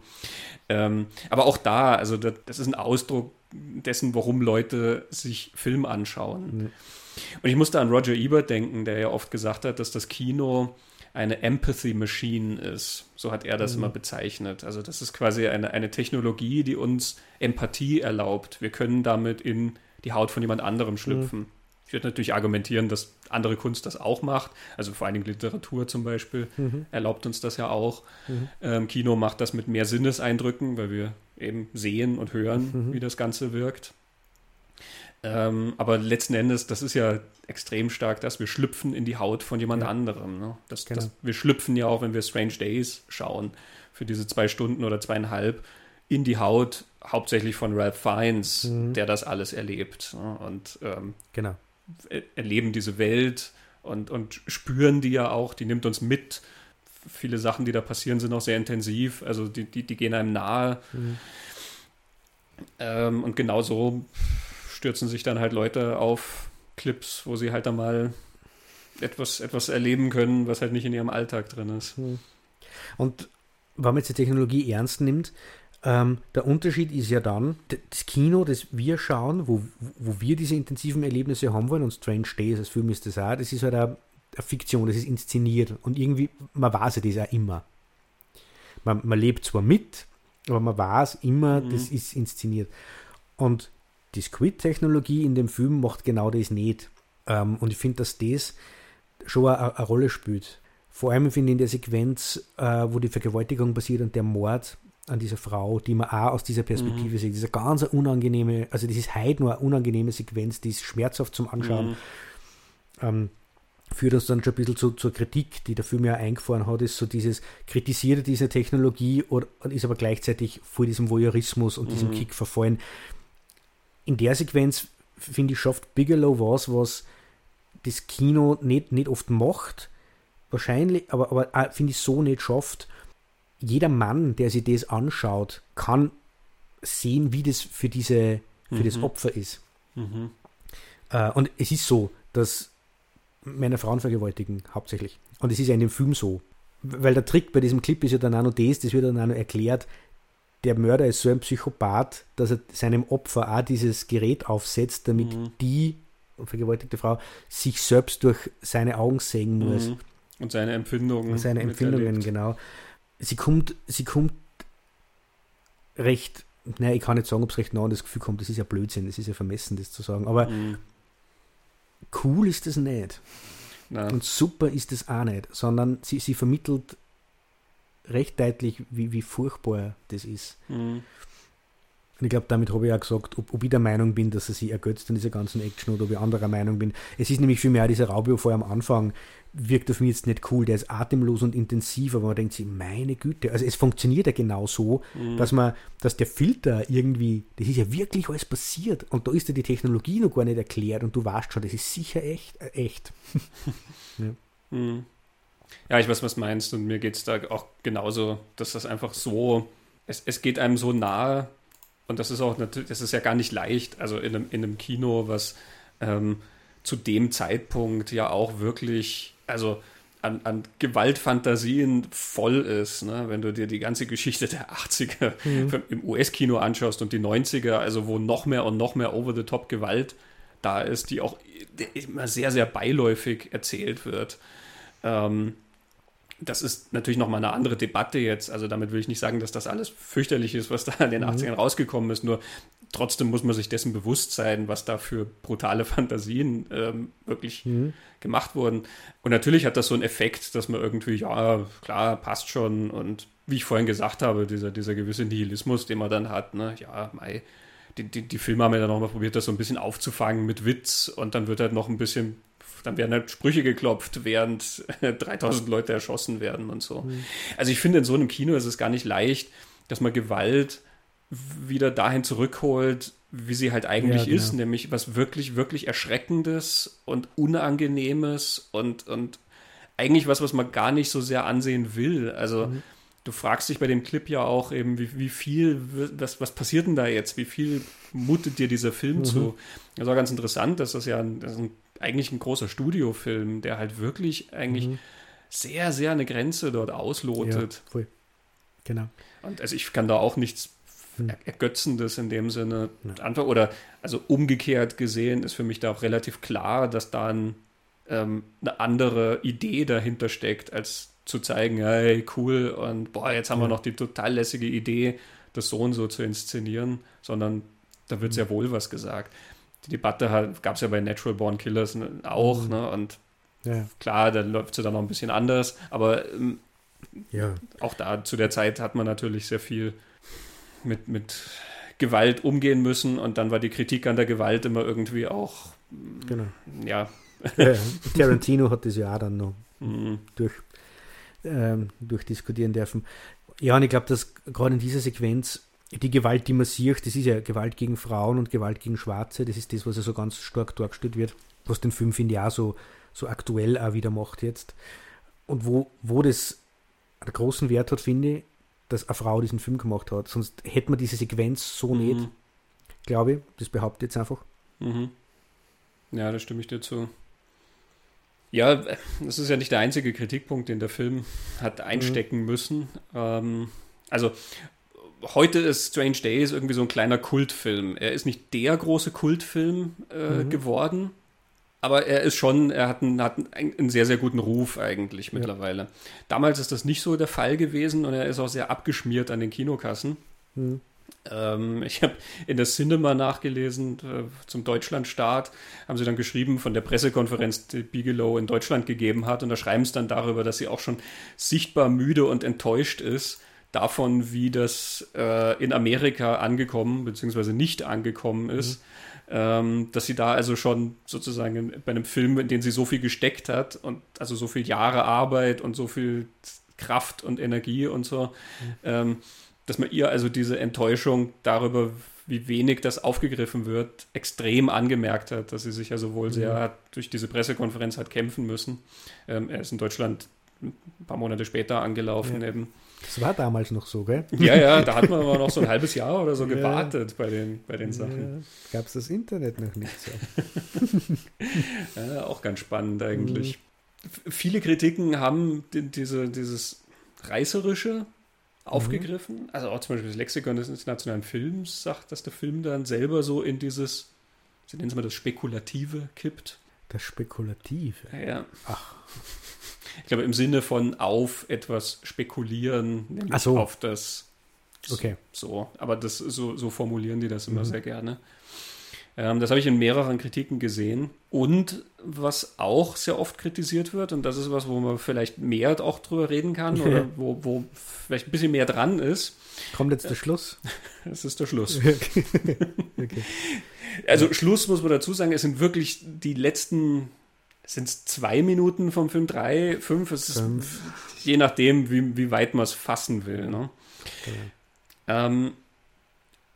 Ähm, aber auch da, also das, das, ist ein Ausdruck dessen, warum Leute sich Film anschauen. Ja. Und ich musste an Roger Ebert denken, der ja oft gesagt hat, dass das Kino eine Empathy Machine ist. So hat er das mhm. immer bezeichnet. Also das ist quasi eine, eine Technologie, die uns Empathie erlaubt. Wir können damit in die Haut von jemand anderem schlüpfen. Mhm. Ich würde natürlich argumentieren, dass andere Kunst das auch macht. Also vor allen Dingen Literatur zum Beispiel mhm. erlaubt uns das ja auch. Mhm. Ähm, Kino macht das mit mehr Sinneseindrücken, weil wir eben sehen und hören, mhm. wie das Ganze wirkt. Ähm, aber letzten Endes, das ist ja extrem stark, dass wir schlüpfen in die Haut von jemand ja. anderem. Ne? Das, genau. das, wir schlüpfen ja auch, wenn wir Strange Days schauen, für diese zwei Stunden oder zweieinhalb, in die Haut hauptsächlich von Ralph Fiennes, mhm. der das alles erlebt. Ne? Und ähm, genau erleben diese Welt und, und spüren die ja auch, die nimmt uns mit. Viele Sachen, die da passieren, sind auch sehr intensiv, also die, die, die gehen einem nahe. Mhm. Ähm, und genau so stürzen sich dann halt Leute auf Clips, wo sie halt dann mal etwas, etwas erleben können, was halt nicht in ihrem Alltag drin ist. Mhm. Und wenn man jetzt die Technologie ernst nimmt, ähm, der Unterschied ist ja dann, das Kino, das wir schauen, wo, wo wir diese intensiven Erlebnisse haben wollen, und Strange Days als Film ist das auch, das ist halt eine, eine Fiktion, das ist inszeniert. Und irgendwie, man weiß ja das auch immer. Man, man lebt zwar mit, aber man weiß immer, mhm. das ist inszeniert. Und die Squid-Technologie in dem Film macht genau das nicht. Ähm, und ich finde, dass das schon eine, eine Rolle spielt. Vor allem finde ich in der Sequenz, äh, wo die Vergewaltigung passiert und der Mord, an dieser Frau, die man auch aus dieser Perspektive mhm. sieht. Diese ganz unangenehme, also das ist heute nur eine unangenehme Sequenz, die ist schmerzhaft zum Anschauen. Mhm. Ähm, führt uns dann schon ein bisschen zu, zur Kritik, die der Film ja eingefahren hat, ist so dieses kritisiert diese Technologie und ist aber gleichzeitig vor diesem Voyeurismus und mhm. diesem Kick verfallen. In der Sequenz, finde ich, schafft Bigelow was, was das Kino nicht, nicht oft macht, wahrscheinlich, aber, aber finde ich so nicht schafft jeder Mann, der sich das anschaut, kann sehen, wie das für diese für mhm. das Opfer ist. Mhm. Äh, und es ist so, dass Männer Frauen vergewaltigen, hauptsächlich. Und es ist ja in dem Film so. Weil der Trick bei diesem Clip ist ja dann auch noch das, das wird dann auch noch erklärt, der Mörder ist so ein Psychopath, dass er seinem Opfer auch dieses Gerät aufsetzt, damit mhm. die vergewaltigte Frau sich selbst durch seine Augen sehen muss. Mhm. Und seine Empfindungen. Seine Empfindungen, genau. Sie kommt, sie kommt recht, naja, ich kann nicht sagen, ob es recht nah an das Gefühl kommt, das ist ja Blödsinn, das ist ja vermessen, das zu sagen, aber mhm. cool ist das nicht. Nein. Und super ist das auch nicht, sondern sie, sie vermittelt recht deutlich, wie, wie furchtbar das ist. Mhm. Und ich glaube, damit habe ich auch gesagt, ob, ob, ich der Meinung bin, dass er sich ergötzt an dieser ganzen Action oder ob ich anderer Meinung bin. Es ist nämlich für mich auch dieser Raubio vor am Anfang, wirkt auf mich jetzt nicht cool, der ist atemlos und intensiv, aber man denkt sich, meine Güte, also es funktioniert ja genau so, mhm. dass man, dass der Filter irgendwie, das ist ja wirklich alles passiert und da ist ja die Technologie noch gar nicht erklärt und du weißt schon, das ist sicher echt, äh, echt. ja. Mhm. Ja. ich weiß, was meinst und mir geht es da auch genauso, dass das einfach so, es, es geht einem so nahe, und das ist auch natürlich, das ist ja gar nicht leicht, also in einem, in einem Kino, was ähm, zu dem Zeitpunkt ja auch wirklich, also an, an Gewaltfantasien voll ist, ne? wenn du dir die ganze Geschichte der 80er mhm. im US-Kino anschaust und die 90er, also wo noch mehr und noch mehr Over-the-Top-Gewalt da ist, die auch immer sehr, sehr beiläufig erzählt wird. Ähm, das ist natürlich nochmal eine andere Debatte jetzt. Also damit will ich nicht sagen, dass das alles fürchterlich ist, was da in den mhm. 80ern rausgekommen ist. Nur trotzdem muss man sich dessen bewusst sein, was da für brutale Fantasien ähm, wirklich mhm. gemacht wurden. Und natürlich hat das so einen Effekt, dass man irgendwie, ja, klar, passt schon. Und wie ich vorhin gesagt habe, dieser, dieser gewisse Nihilismus, den man dann hat, ne, ja, mei, die, die, die Filme haben ja dann nochmal probiert, das so ein bisschen aufzufangen mit Witz und dann wird halt noch ein bisschen dann werden halt Sprüche geklopft, während 3000 Leute erschossen werden und so. Mhm. Also ich finde, in so einem Kino ist es gar nicht leicht, dass man Gewalt wieder dahin zurückholt, wie sie halt eigentlich ja, genau. ist, nämlich was wirklich, wirklich Erschreckendes und Unangenehmes und, und eigentlich was, was man gar nicht so sehr ansehen will. Also mhm. du fragst dich bei dem Clip ja auch eben, wie, wie viel, was, was passiert denn da jetzt? Wie viel mutet dir dieser Film mhm. zu? Das war ganz interessant, dass das ja ein, das ein eigentlich ein großer Studiofilm, der halt wirklich eigentlich mhm. sehr, sehr eine Grenze dort auslotet. Ja, voll. Genau. Und also ich kann da auch nichts hm. Ergötzendes in dem Sinne ja. anfangen. Oder also umgekehrt gesehen ist für mich da auch relativ klar, dass da ein, ähm, eine andere Idee dahinter steckt, als zu zeigen, hey, cool und boah, jetzt haben ja. wir noch die total lässige Idee, das so und so zu inszenieren, sondern da wird sehr wohl was gesagt die Debatte gab es ja bei Natural Born Killers auch, mhm. ne? Und ja. klar, da läuft sie dann noch ein bisschen anders, aber ähm, ja. auch da zu der Zeit hat man natürlich sehr viel mit, mit Gewalt umgehen müssen und dann war die Kritik an der Gewalt immer irgendwie auch, genau. ja. ja Tarantino hat das ja auch dann noch mhm. durch, ähm, durchdiskutieren dürfen. Ja, und ich glaube, dass gerade in dieser Sequenz die Gewalt, die man sieht, das ist ja Gewalt gegen Frauen und Gewalt gegen Schwarze, das ist das, was ja so ganz stark dargestellt wird, was den Film, finde ich, auch so, so aktuell auch wieder macht jetzt. Und wo, wo das einen großen Wert hat, finde ich, dass eine Frau diesen Film gemacht hat. Sonst hätte man diese Sequenz so mhm. nicht, glaube ich. Das behaupte ich jetzt einfach. Mhm. Ja, da stimme ich dir zu. Ja, das ist ja nicht der einzige Kritikpunkt, den der Film hat einstecken mhm. müssen. Ähm, also heute ist Strange Days irgendwie so ein kleiner Kultfilm. Er ist nicht der große Kultfilm äh, mhm. geworden, aber er ist schon, er hat einen, hat einen sehr, sehr guten Ruf eigentlich ja. mittlerweile. Damals ist das nicht so der Fall gewesen und er ist auch sehr abgeschmiert an den Kinokassen. Mhm. Ähm, ich habe in der Cinema nachgelesen äh, zum Deutschlandstart, haben sie dann geschrieben von der Pressekonferenz, die Bigelow in Deutschland gegeben hat und da schreiben sie dann darüber, dass sie auch schon sichtbar müde und enttäuscht ist davon, wie das äh, in Amerika angekommen bzw. nicht angekommen ist. Mhm. Ähm, dass sie da also schon sozusagen bei einem Film, in den sie so viel gesteckt hat und also so viel Jahre Arbeit und so viel Kraft und Energie und so, mhm. ähm, dass man ihr also diese Enttäuschung darüber, wie wenig das aufgegriffen wird, extrem angemerkt hat, dass sie sich also wohl mhm. sehr hat, durch diese Pressekonferenz hat kämpfen müssen. Ähm, er ist in Deutschland ein paar Monate später angelaufen ja. eben. Das war damals noch so, gell? Ja, ja, da hat man aber noch so ein halbes Jahr oder so gewartet ja. bei den, bei den Sachen. Ja, Gab es das Internet noch nicht so. ja, auch ganz spannend eigentlich. Mhm. Viele Kritiken haben die, diese, dieses Reißerische aufgegriffen. Mhm. Also auch zum Beispiel das Lexikon des internationalen Films sagt, dass der Film dann selber so in dieses, sie nennen es mal das Spekulative kippt. Das Spekulative. Ja. Ach. Ich glaube, im Sinne von auf etwas spekulieren, nämlich so. auf das. Okay. So, aber das, so, so formulieren die das immer mhm. sehr gerne. Ähm, das habe ich in mehreren Kritiken gesehen. Und was auch sehr oft kritisiert wird, und das ist was, wo man vielleicht mehr auch drüber reden kann oder wo, wo vielleicht ein bisschen mehr dran ist. Kommt jetzt der Schluss? Es ist der Schluss. okay. Also Schluss muss man dazu sagen, es sind wirklich die letzten, sind es zwei Minuten vom Film, drei, fünf, es ist fünf. je nachdem, wie, wie weit man es fassen will. Ne? Okay. Ähm,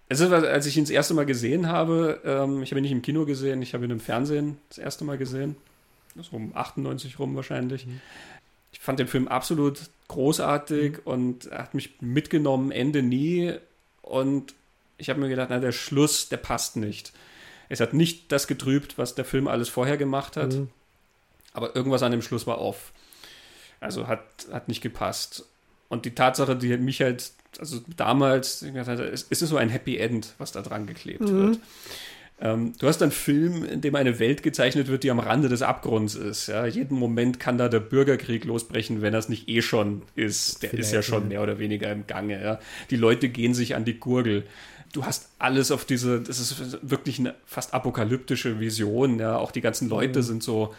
es ist, als ich ihn das erste Mal gesehen habe, ähm, ich habe ihn nicht im Kino gesehen, ich habe ihn im Fernsehen das erste Mal gesehen. So um 98 rum wahrscheinlich. Mhm. Ich fand den Film absolut großartig mhm. und hat mich mitgenommen, Ende nie. Und ich habe mir gedacht, na, der Schluss, der passt nicht. Es hat nicht das getrübt, was der Film alles vorher gemacht hat. Mhm. Aber irgendwas an dem Schluss war off. Also hat, hat nicht gepasst. Und die Tatsache, die mich halt also damals, es ist so ein Happy End, was da dran geklebt mhm. wird. Ähm, du hast einen Film, in dem eine Welt gezeichnet wird, die am Rande des Abgrunds ist. Ja? Jeden Moment kann da der Bürgerkrieg losbrechen, wenn das nicht eh schon ist. Der Vielleicht, ist ja schon mehr oder weniger im Gange. Ja? Die Leute gehen sich an die Gurgel. Du hast alles auf diese, das ist wirklich eine fast apokalyptische Vision. Ja? Auch die ganzen Leute mhm. sind so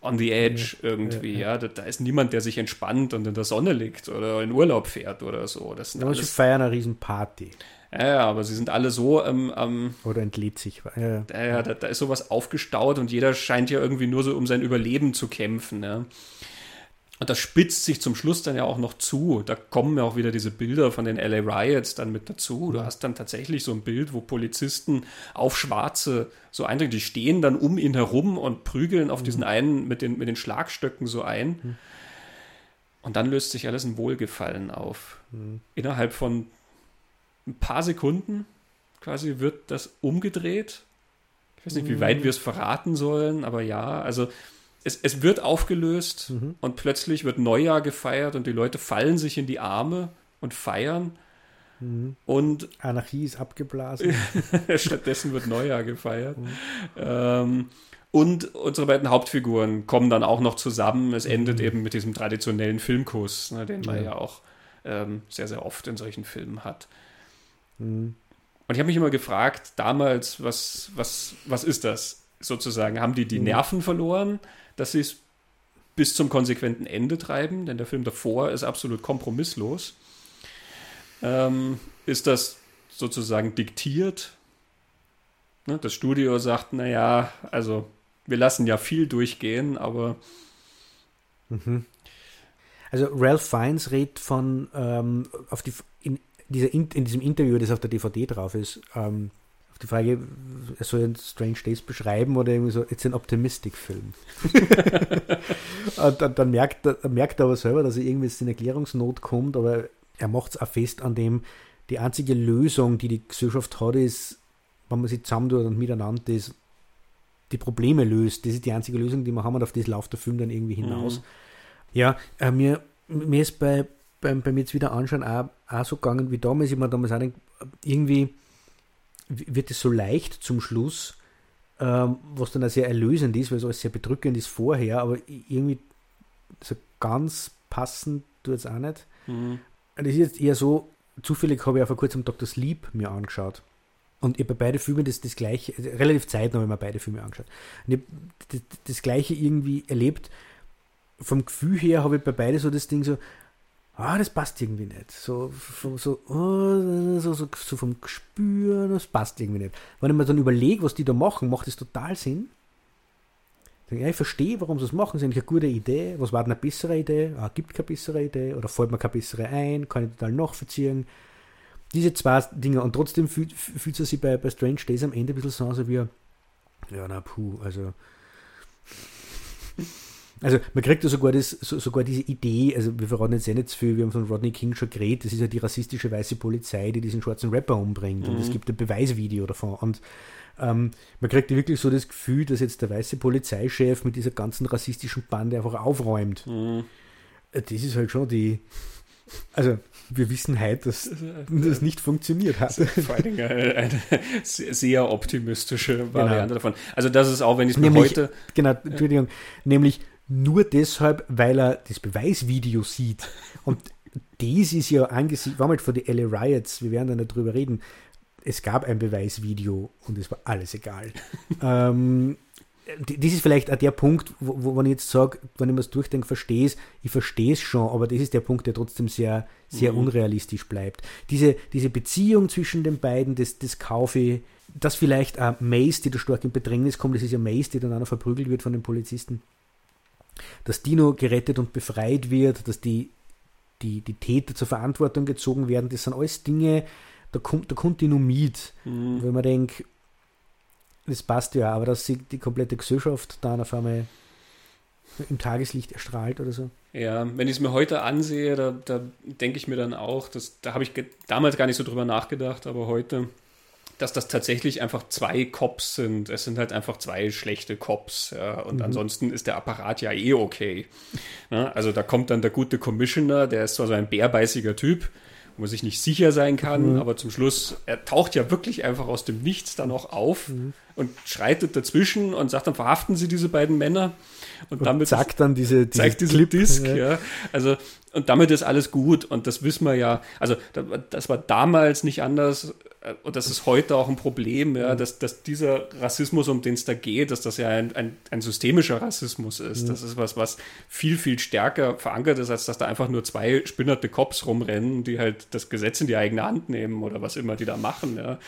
on the edge ja, irgendwie, ja. ja. Da, da, ist niemand, der sich entspannt und in der Sonne liegt oder in Urlaub fährt oder so. Das sind aber alles, sie feiern eine Riesenparty. Ja, aber sie sind alle so ähm, ähm, Oder entlädt sich. Ja, ja da, da, ist sowas aufgestaut und jeder scheint ja irgendwie nur so um sein Überleben zu kämpfen. Ja. Und das spitzt sich zum Schluss dann ja auch noch zu. Da kommen ja auch wieder diese Bilder von den LA Riots dann mit dazu. Du hast dann tatsächlich so ein Bild, wo Polizisten auf Schwarze so eindringen. Die stehen dann um ihn herum und prügeln auf mhm. diesen einen mit den, mit den Schlagstöcken so ein. Mhm. Und dann löst sich alles in Wohlgefallen auf. Mhm. Innerhalb von ein paar Sekunden quasi wird das umgedreht. Ich weiß nicht, wie weit wir es verraten sollen, aber ja, also es, es wird aufgelöst mhm. und plötzlich wird Neujahr gefeiert und die Leute fallen sich in die Arme und feiern. Mhm. Und Anarchie ist abgeblasen. Stattdessen wird Neujahr gefeiert. Mhm. Ähm, und unsere beiden Hauptfiguren kommen dann auch noch zusammen. Es endet mhm. eben mit diesem traditionellen Filmkuss, ne, den man ja, ja auch ähm, sehr, sehr oft in solchen Filmen hat. Mhm. Und ich habe mich immer gefragt, damals, was, was, was ist das sozusagen? Haben die die mhm. Nerven verloren? Dass sie es bis zum konsequenten Ende treiben, denn der Film davor ist absolut kompromisslos. Ähm, ist das sozusagen diktiert? Ne, das Studio sagt, naja, also wir lassen ja viel durchgehen, aber. Mhm. Also Ralph Fiennes redet von ähm, auf die, in, dieser, in, in, diesem Interview, das auf der DVD drauf ist, ähm, die Frage, er soll ein Strange Days beschreiben oder irgendwie so, it's an optimistic Film. dann, dann, merkt er, merkt er aber selber, dass er irgendwie in Erklärungsnot kommt, aber er macht es auch fest an dem, die einzige Lösung, die die Gesellschaft hat, ist, wenn man sie zusammentut und miteinander ist, die Probleme löst. Das ist die einzige Lösung, die wir haben und auf das läuft der Film dann irgendwie hinaus. Mhm. Ja, äh, mir, mir ist bei, bei, bei mir jetzt wieder anschauen auch, auch so gegangen wie damals. Ich mir damals auch irgendwie wird es so leicht zum Schluss, ähm, was dann auch sehr erlösend ist, weil es alles sehr bedrückend ist vorher, aber irgendwie so ganz passend tut es auch nicht. Mhm. Das ist jetzt eher so, zufällig habe ich auch vor kurzem Dr. Sleep mir angeschaut. Und ich habe bei beiden Filmen das, das gleiche, relativ zeitnah habe ich mir beide Filme angeschaut. Und ich habe das, das gleiche irgendwie erlebt. Vom Gefühl her habe ich bei beiden so das Ding so, ah, das passt irgendwie nicht. So, so, oh, so, so, so, vom Gespür, das passt irgendwie nicht. Wenn ich mir dann überlege, was die da machen, macht das total Sinn. Ja, ich verstehe, warum sie es machen. Das ist eigentlich eine gute Idee. Was war denn eine bessere Idee? Ah, gibt keine bessere Idee oder fällt mir keine bessere ein? Kann ich total nachvollziehen? Diese zwei Dinge. Und trotzdem fühlt, fühlt es sich bei, bei Strange Days am Ende ein bisschen so an, wie, ja, na, puh, also also man kriegt ja sogar, das, so, sogar diese Idee, also wir verraten jetzt eh nicht zu viel, wir haben von Rodney King schon geredet, das ist ja die rassistische weiße Polizei, die diesen schwarzen Rapper umbringt mhm. und es gibt ein Beweisvideo davon und ähm, man kriegt ja wirklich so das Gefühl, dass jetzt der weiße Polizeichef mit dieser ganzen rassistischen Bande einfach aufräumt. Mhm. Äh, das ist halt schon die, Also, wir wissen heute, dass das nicht funktioniert hat. Vor allen Dingen eine, eine sehr optimistische genau. Variante genau. davon. Also, das ist auch, wenn ich es mir heute. Genau, Entschuldigung. Nämlich nur deshalb, weil er das Beweisvideo sieht. Und dies ist ja angesichts, war mal vor die LA Riots, wir werden da nicht drüber reden. Es gab ein Beweisvideo und es war alles egal. ähm, das ist vielleicht auch der Punkt, wo, wo wenn ich jetzt sage, wenn ich mir das durchdenke, verstehe es, ich verstehe es schon, aber das ist der Punkt, der trotzdem sehr, sehr mhm. unrealistisch bleibt. Diese, diese Beziehung zwischen den beiden, das, das kaufe ich, dass vielleicht auch Mace, die da stark in Bedrängnis kommt, das ist ja Mace, die dann auch noch verprügelt wird von den Polizisten, dass Dino gerettet und befreit wird, dass die, die, die Täter zur Verantwortung gezogen werden, das sind alles Dinge, da kommt, da kommt die nur mit. Mhm. Wenn man denkt, das passt ja, aber dass sie die komplette Gesellschaft dann auf einmal im Tageslicht erstrahlt oder so. Ja, wenn ich es mir heute ansehe, da, da denke ich mir dann auch, dass, da habe ich damals gar nicht so drüber nachgedacht, aber heute, dass das tatsächlich einfach zwei Cops sind. Es sind halt einfach zwei schlechte Cops. Ja, und mhm. ansonsten ist der Apparat ja eh okay. Ja, also da kommt dann der gute Commissioner, der ist zwar so ein bärbeißiger Typ, wo man sich nicht sicher sein kann, mhm. aber zum Schluss, er taucht ja wirklich einfach aus dem Nichts dann auch auf mhm. und schreitet dazwischen und sagt dann, verhaften Sie diese beiden Männer. Und, und damit sagt dann diese, diese zeigt diesen Clip, Disk, ja. ja. Also und damit ist alles gut und das wissen wir ja. Also das war damals nicht anders und das ist heute auch ein Problem, ja, mhm. dass, dass dieser Rassismus, um den es da geht, dass das ja ein, ein, ein systemischer Rassismus ist. Mhm. Das ist was, was viel, viel stärker verankert ist, als dass da einfach nur zwei spinnerte Cops rumrennen, die halt das Gesetz in die eigene Hand nehmen oder was immer die da machen. Ja.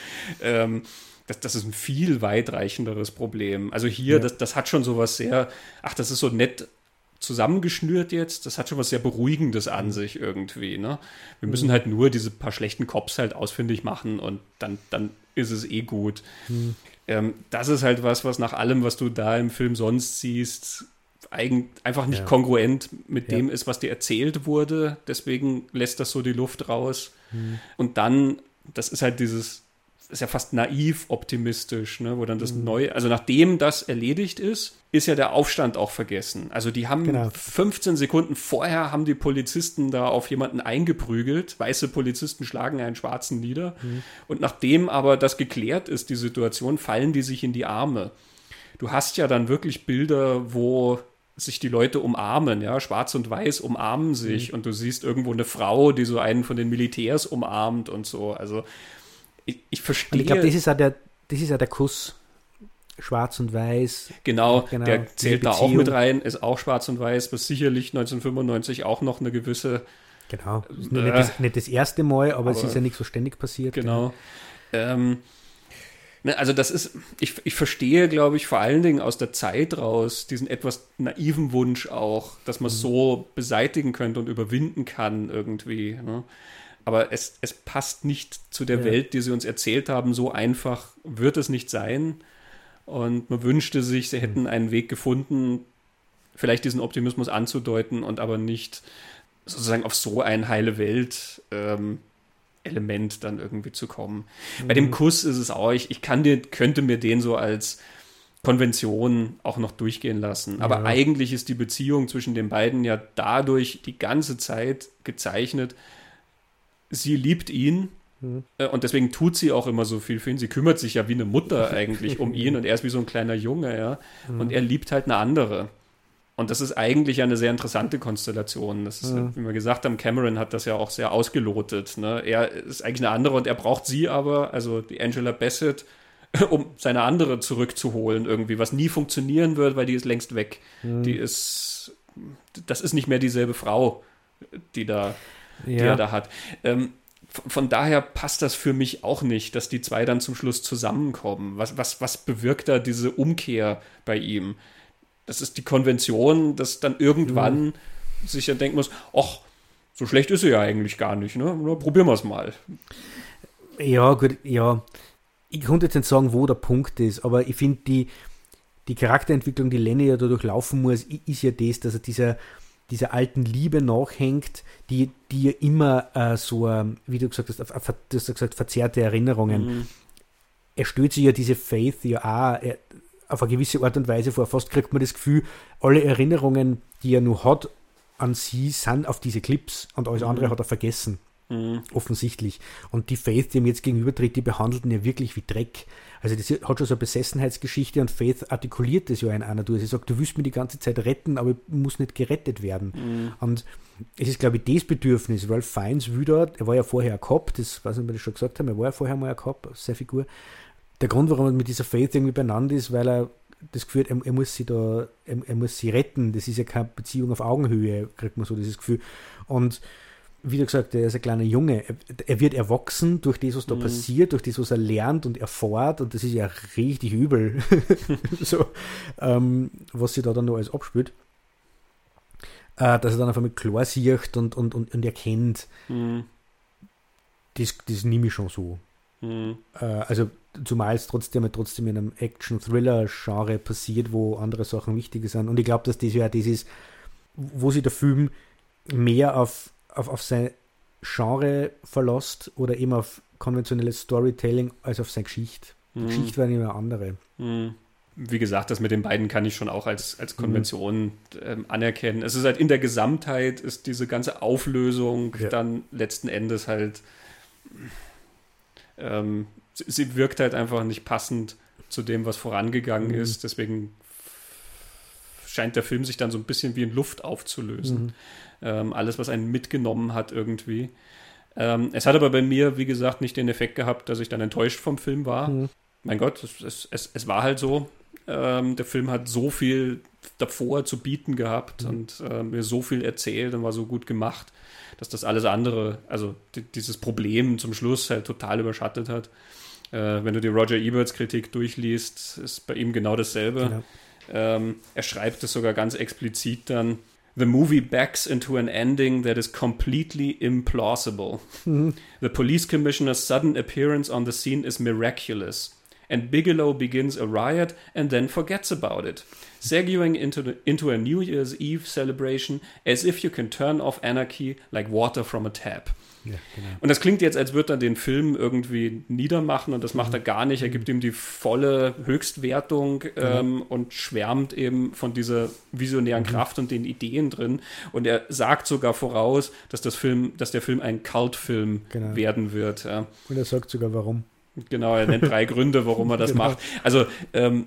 Ähm, das, das ist ein viel weitreichenderes Problem. Also hier, ja. das, das hat schon sowas sehr, ach, das ist so nett zusammengeschnürt jetzt. Das hat schon was sehr Beruhigendes an mhm. sich irgendwie. Ne? Wir müssen mhm. halt nur diese paar schlechten Cops halt ausfindig machen und dann, dann ist es eh gut. Mhm. Ähm, das ist halt was, was nach allem, was du da im Film sonst siehst, eigen, einfach nicht ja. kongruent mit ja. dem ist, was dir erzählt wurde. Deswegen lässt das so die Luft raus. Mhm. Und dann, das ist halt dieses ist ja fast naiv optimistisch, ne? wo dann das mhm. Neue, also nachdem das erledigt ist, ist ja der Aufstand auch vergessen. Also die haben genau. 15 Sekunden vorher haben die Polizisten da auf jemanden eingeprügelt. Weiße Polizisten schlagen einen Schwarzen nieder. Mhm. Und nachdem aber das geklärt ist, die Situation, fallen die sich in die Arme. Du hast ja dann wirklich Bilder, wo sich die Leute umarmen, ja, schwarz und weiß umarmen sich mhm. und du siehst irgendwo eine Frau, die so einen von den Militärs umarmt und so. Also ich, ich verstehe. Und ich glaube, das ist ja der, das ist ja der Kuss. Schwarz und Weiß. Genau, genau der zählt da auch mit rein, ist auch Schwarz und Weiß, was sicherlich 1995 auch noch eine gewisse. Genau, äh, nicht, das, nicht, das, erste Mal, aber, aber, es ist ja nicht so ständig passiert. Genau. Ähm, ne, also das ist, ich, ich verstehe, glaube ich, vor allen Dingen aus der Zeit raus diesen etwas naiven Wunsch auch, dass man es mhm. so beseitigen könnte und überwinden kann irgendwie. Ne? Aber es, es passt nicht zu der ja. Welt, die sie uns erzählt haben. So einfach wird es nicht sein. Und man wünschte sich, sie hätten einen Weg gefunden, vielleicht diesen Optimismus anzudeuten und aber nicht sozusagen auf so ein heile Welt ähm, Element dann irgendwie zu kommen. Mhm. Bei dem mhm. Kuss ist es auch, ich, ich kann dir, könnte mir den so als Konvention auch noch durchgehen lassen. Aber ja. eigentlich ist die Beziehung zwischen den beiden ja dadurch die ganze Zeit gezeichnet, sie liebt ihn mhm. und deswegen tut sie auch immer so viel für ihn. Sie kümmert sich ja wie eine Mutter eigentlich um ihn und er ist wie so ein kleiner Junge, ja. Mhm. Und er liebt halt eine andere. Und das ist eigentlich eine sehr interessante Konstellation. Das ist, mhm. wie wir gesagt haben, Cameron hat das ja auch sehr ausgelotet. Ne? Er ist eigentlich eine andere und er braucht sie aber, also die Angela Bassett, um seine andere zurückzuholen irgendwie, was nie funktionieren wird, weil die ist längst weg. Mhm. Die ist, das ist nicht mehr dieselbe Frau, die da ja. die er da hat. Ähm, von daher passt das für mich auch nicht, dass die zwei dann zum Schluss zusammenkommen. Was, was, was bewirkt da diese Umkehr bei ihm? Das ist die Konvention, dass dann irgendwann mhm. sich ja denken muss, ach, so schlecht ist sie ja eigentlich gar nicht, ne? Na, probieren wir es mal. Ja, gut, ja. Ich konnte jetzt nicht sagen, wo der Punkt ist, aber ich finde, die, die Charakterentwicklung, die Lenny ja dadurch laufen muss, ist ja das, dass er dieser, dieser alten Liebe nachhängt, die, ja immer äh, so, ähm, wie du gesagt hast, du hast gesagt, verzerrte Erinnerungen. Mhm. Er stößt sich ja diese Faith ja auch er, auf eine gewisse Art und Weise vor. Fast kriegt man das Gefühl, alle Erinnerungen, die er nur hat an sie sind auf diese Clips und alles mhm. andere hat er vergessen. Mhm. Offensichtlich. Und die Faith, die ihm jetzt gegenübertritt, die behandelt ihn ja wirklich wie Dreck. Also das hat schon so eine Besessenheitsgeschichte und Faith artikuliert das ja in einer durch. Sie sagt, du willst mir die ganze Zeit retten, aber ich muss nicht gerettet werden. Mhm. Und es ist, glaube ich, das Bedürfnis. Ralph Fiennes will dort, er war ja vorher ein Cop, das weiß nicht, ob wir das schon gesagt haben, er war ja vorher mal ein Cop, seine Figur. Der Grund, warum er mit dieser Faith irgendwie beieinander ist, weil er das Gefühl, er, er muss sie da, er, er, muss sie retten. Das ist ja keine Beziehung auf Augenhöhe, kriegt man so dieses Gefühl. Und wie du gesagt, er ist ein kleiner Junge. Er, er wird erwachsen durch das, was da mhm. passiert, durch das, was er lernt und erfährt. Und das ist ja richtig übel, so, ähm, was sie da dann noch alles abspielt. Äh, dass er dann einfach mit klar sieht und, und, und, und erkennt, mhm. das, das nehme ich schon so. Mhm. Äh, also zumal es trotzdem trotzdem in einem Action-Thriller-Genre passiert, wo andere Sachen wichtiger sind. Und ich glaube, dass das ja das ist, wo sich der Film mehr auf, auf, auf sein Genre verlässt oder eben auf konventionelles Storytelling als auf seine Geschichte. Die mhm. Geschichte war immer andere. Mhm. Wie gesagt, das mit den beiden kann ich schon auch als, als Konvention mhm. ähm, anerkennen. Es ist halt in der Gesamtheit ist diese ganze Auflösung ja. dann letzten Endes halt ähm, sie wirkt halt einfach nicht passend zu dem, was vorangegangen mhm. ist. Deswegen scheint der Film sich dann so ein bisschen wie in Luft aufzulösen. Ähm, alles, was einen mitgenommen hat irgendwie. Ähm, es hat aber bei mir, wie gesagt, nicht den Effekt gehabt, dass ich dann enttäuscht vom Film war. Mhm. Mein Gott, es, es, es, war halt so. Ähm, der Film hat so viel davor zu bieten gehabt mhm. und äh, mir so viel erzählt und war so gut gemacht, dass das alles andere, also dieses Problem zum Schluss halt total überschattet hat. Äh, wenn du die Roger Eberts Kritik durchliest, ist bei ihm genau dasselbe. Genau. Ähm, er schreibt es sogar ganz explizit dann. The movie backs into an ending that is completely implausible. Mhm. The police commissioner's sudden appearance on the scene is miraculous. And Bigelow begins a riot and then forgets about it segueing into, the, into a New Year's Eve celebration as if you can turn off anarchy like water from a tap. Ja, genau. Und das klingt jetzt, als würde er den Film irgendwie niedermachen und das macht er gar nicht. Er gibt ihm die volle Höchstwertung ähm, mhm. und schwärmt eben von dieser visionären mhm. Kraft und den Ideen drin. Und er sagt sogar voraus, dass, das Film, dass der Film ein Kultfilm genau. werden wird. Ja. Und er sagt sogar warum. Genau, er nennt drei Gründe, warum er das genau. macht. Also ähm,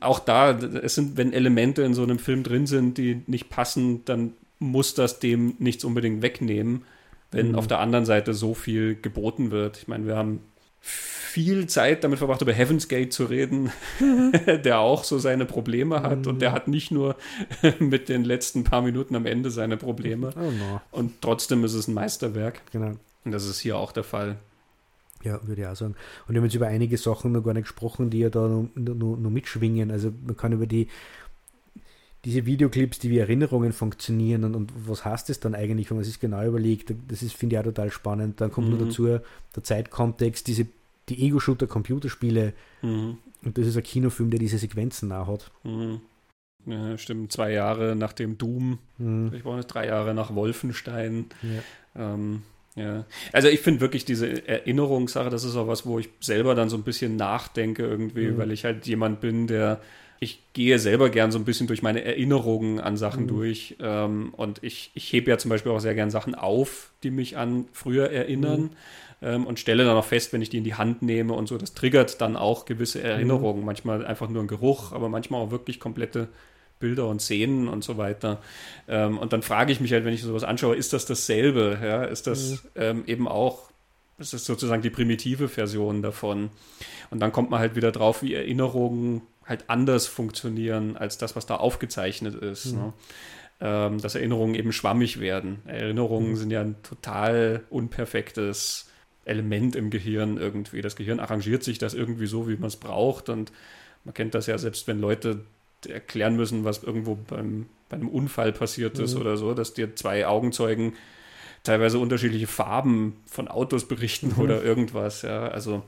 auch da, es sind, wenn Elemente in so einem Film drin sind, die nicht passen, dann muss das dem nichts unbedingt wegnehmen, wenn mhm. auf der anderen Seite so viel geboten wird. Ich meine, wir haben viel Zeit damit verbracht, über Heaven's Gate zu reden, der auch so seine Probleme hat mhm. und der hat nicht nur mit den letzten paar Minuten am Ende seine Probleme. Oh no. Und trotzdem ist es ein Meisterwerk. Genau. Und das ist hier auch der Fall. Ja, würde ich auch sagen. Und wir haben jetzt über einige Sachen noch gar nicht gesprochen, die ja da noch, noch, noch mitschwingen. Also man kann über die diese Videoclips, die wie Erinnerungen funktionieren und, und was heißt das dann eigentlich, wenn man sich genau überlegt, das ist, finde ich auch total spannend. Dann kommt mhm. noch dazu der Zeitkontext, diese, die Ego-Shooter-Computerspiele mhm. und das ist ein Kinofilm, der diese Sequenzen nah hat. Mhm. Ja, stimmt, zwei Jahre nach dem Doom, mhm. ich brauche drei Jahre nach Wolfenstein. Ja. Ähm, ja, also ich finde wirklich diese Erinnerungssache, das ist auch was, wo ich selber dann so ein bisschen nachdenke irgendwie, mhm. weil ich halt jemand bin, der ich gehe selber gern so ein bisschen durch meine Erinnerungen an Sachen mhm. durch ähm, und ich, ich hebe ja zum Beispiel auch sehr gern Sachen auf, die mich an früher erinnern mhm. ähm, und stelle dann auch fest, wenn ich die in die Hand nehme und so, das triggert dann auch gewisse Erinnerungen, mhm. manchmal einfach nur ein Geruch, aber manchmal auch wirklich komplette Bilder und Szenen und so weiter. Ähm, und dann frage ich mich halt, wenn ich sowas anschaue, ist das dasselbe? Ja? Ist das mhm. ähm, eben auch, ist das sozusagen die primitive Version davon? Und dann kommt man halt wieder drauf, wie Erinnerungen halt anders funktionieren als das, was da aufgezeichnet ist. Mhm. Ne? Ähm, dass Erinnerungen eben schwammig werden. Erinnerungen mhm. sind ja ein total unperfektes Element im Gehirn irgendwie. Das Gehirn arrangiert sich das irgendwie so, wie man es braucht. Und man kennt das ja selbst, wenn Leute erklären müssen, was irgendwo beim, bei einem Unfall passiert ist mhm. oder so, dass dir zwei Augenzeugen teilweise unterschiedliche Farben von Autos berichten mhm. oder irgendwas, ja, also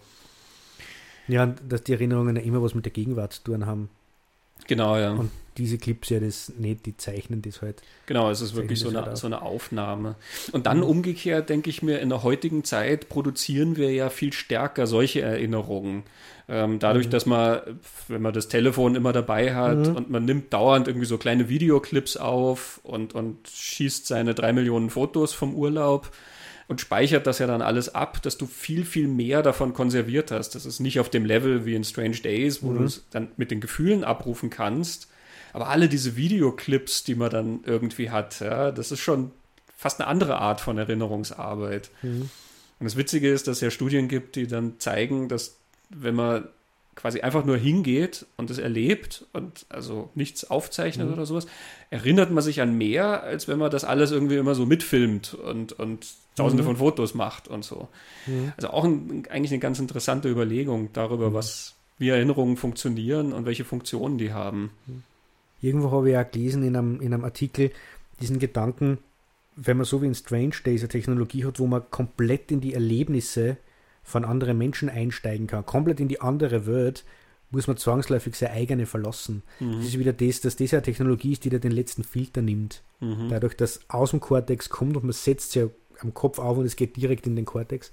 ja, dass die Erinnerungen ja immer was mit der Gegenwart zu tun haben. Genau, ja. Und diese Clips ja das nicht, die zeichnen das halt. Genau, es ist wirklich so eine, halt so eine Aufnahme. Und dann umgekehrt denke ich mir, in der heutigen Zeit produzieren wir ja viel stärker solche Erinnerungen. Ähm, dadurch, mhm. dass man, wenn man das Telefon immer dabei hat mhm. und man nimmt dauernd irgendwie so kleine Videoclips auf und, und schießt seine drei Millionen Fotos vom Urlaub und speichert das ja dann alles ab, dass du viel, viel mehr davon konserviert hast. Das ist nicht auf dem Level wie in Strange Days, wo mhm. du es dann mit den Gefühlen abrufen kannst. Aber alle diese Videoclips, die man dann irgendwie hat, ja, das ist schon fast eine andere Art von Erinnerungsarbeit. Mhm. Und das Witzige ist, dass es ja Studien gibt, die dann zeigen, dass wenn man quasi einfach nur hingeht und es erlebt und also nichts aufzeichnet mhm. oder sowas, erinnert man sich an mehr, als wenn man das alles irgendwie immer so mitfilmt und, und tausende mhm. von Fotos macht und so. Mhm. Also auch ein, eigentlich eine ganz interessante Überlegung darüber, mhm. was, wie Erinnerungen funktionieren und welche Funktionen die haben. Mhm. Irgendwo habe ich auch gelesen in einem, in einem Artikel diesen Gedanken, wenn man so wie in Strange Days eine Technologie hat, wo man komplett in die Erlebnisse von anderen Menschen einsteigen kann, komplett in die andere Welt, muss man zwangsläufig seine eigene verlassen. Mhm. Das ist wieder das, dass das eine Technologie ist, die dir den letzten Filter nimmt. Mhm. Dadurch, dass aus dem Kortex kommt und man setzt es ja am Kopf auf und es geht direkt in den Kortex.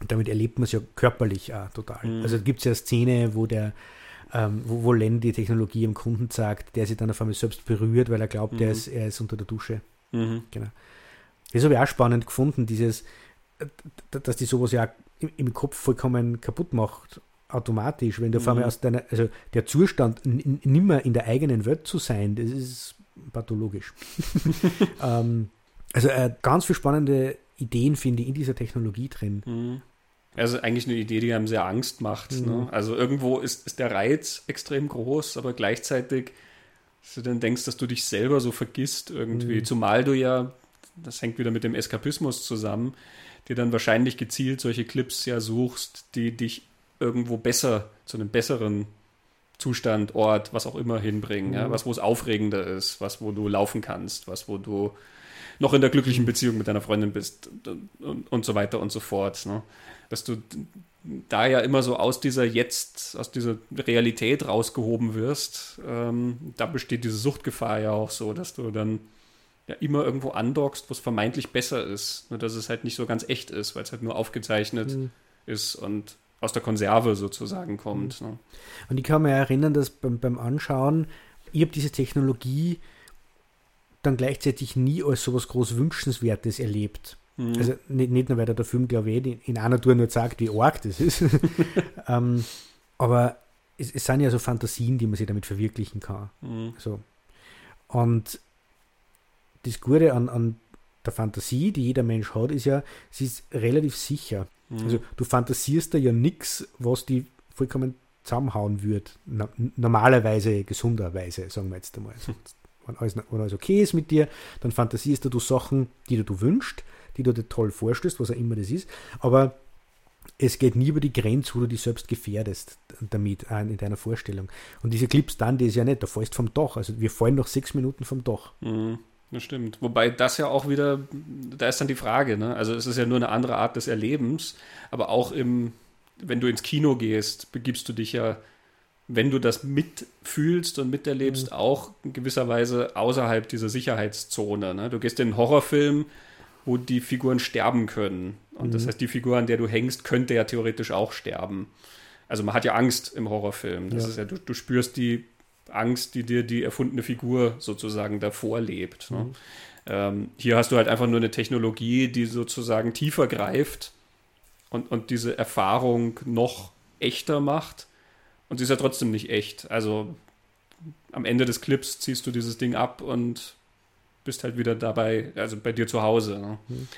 Und damit erlebt man es ja körperlich auch total. Mhm. Also gibt es ja Szene, wo der ähm, wo, wo Len die Technologie im Kunden sagt, der sich dann auf einmal selbst berührt, weil er glaubt, er, mhm. ist, er ist unter der Dusche. Mhm. Genau. Das habe ich auch spannend gefunden, dieses, dass die sowas ja im Kopf vollkommen kaputt macht, automatisch, wenn du mhm. auf einmal mhm. aus deiner, also der Zustand, nimmer in der eigenen Welt zu sein, das ist pathologisch. ähm, also äh, ganz viele spannende Ideen finde ich in dieser Technologie drin. Mhm. Also eigentlich eine Idee, die einem sehr Angst macht. Mhm. Ne? Also irgendwo ist, ist der Reiz extrem groß, aber gleichzeitig, dass du dann denkst, dass du dich selber so vergisst irgendwie. Mhm. Zumal du ja, das hängt wieder mit dem Eskapismus zusammen, dir dann wahrscheinlich gezielt solche Clips ja suchst, die dich irgendwo besser zu einem besseren Zustand, Ort, was auch immer hinbringen. Mhm. Ja? Was, wo es aufregender ist, was, wo du laufen kannst, was, wo du noch in der glücklichen Beziehung mit deiner Freundin bist und, und so weiter und so fort. Ne? Dass du da ja immer so aus dieser Jetzt, aus dieser Realität rausgehoben wirst, ähm, da besteht diese Suchtgefahr ja auch so, dass du dann ja immer irgendwo andockst, wo es vermeintlich besser ist. Nur dass es halt nicht so ganz echt ist, weil es halt nur aufgezeichnet mhm. ist und aus der Konserve sozusagen kommt. Mhm. Ne? Und ich kann mich erinnern, dass beim, beim Anschauen, ich habe diese Technologie dann gleichzeitig nie als so was groß Wünschenswertes erlebt. Mhm. Also nicht, nicht nur, weil der Film, glaube ich, in einer Tour nur sagt, wie arg das ist. ähm, aber es, es, sind ja so Fantasien, die man sich damit verwirklichen kann. Mhm. So. Und das Gute an, an der Fantasie, die jeder Mensch hat, ist ja, sie ist relativ sicher. Mhm. Also du fantasierst da ja nichts, was die vollkommen zusammenhauen wird. Na, normalerweise, gesunderweise, sagen wir jetzt einmal. wenn, alles, wenn alles okay ist mit dir, dann fantasierst du Sachen, die du, du wünschst, die du dir toll vorstellst, was auch immer das ist. Aber es geht nie über die Grenze, wo du dich selbst gefährdest damit in deiner Vorstellung. Und diese Clips dann, die ist ja nicht, da fällst vom Dach. Also wir fallen noch sechs Minuten vom Dach. Mhm. Das stimmt. Wobei das ja auch wieder, da ist dann die Frage, ne? Also es ist ja nur eine andere Art des Erlebens, aber auch im, wenn du ins Kino gehst, begibst du dich ja, wenn du das mitfühlst und miterlebst, mhm. auch in gewisser Weise außerhalb dieser Sicherheitszone. Ne? Du gehst in einen Horrorfilm, wo die Figuren sterben können. Und mhm. das heißt, die Figur, an der du hängst, könnte ja theoretisch auch sterben. Also man hat ja Angst im Horrorfilm. Das ja. ist ja, du, du spürst die Angst, die dir die erfundene Figur sozusagen davor lebt. Ne? Mhm. Ähm, hier hast du halt einfach nur eine Technologie, die sozusagen tiefer greift und, und diese Erfahrung noch echter macht. Und sie ist ja trotzdem nicht echt. Also am Ende des Clips ziehst du dieses Ding ab und bist halt wieder dabei, also bei dir zu Hause. Ne? Mhm.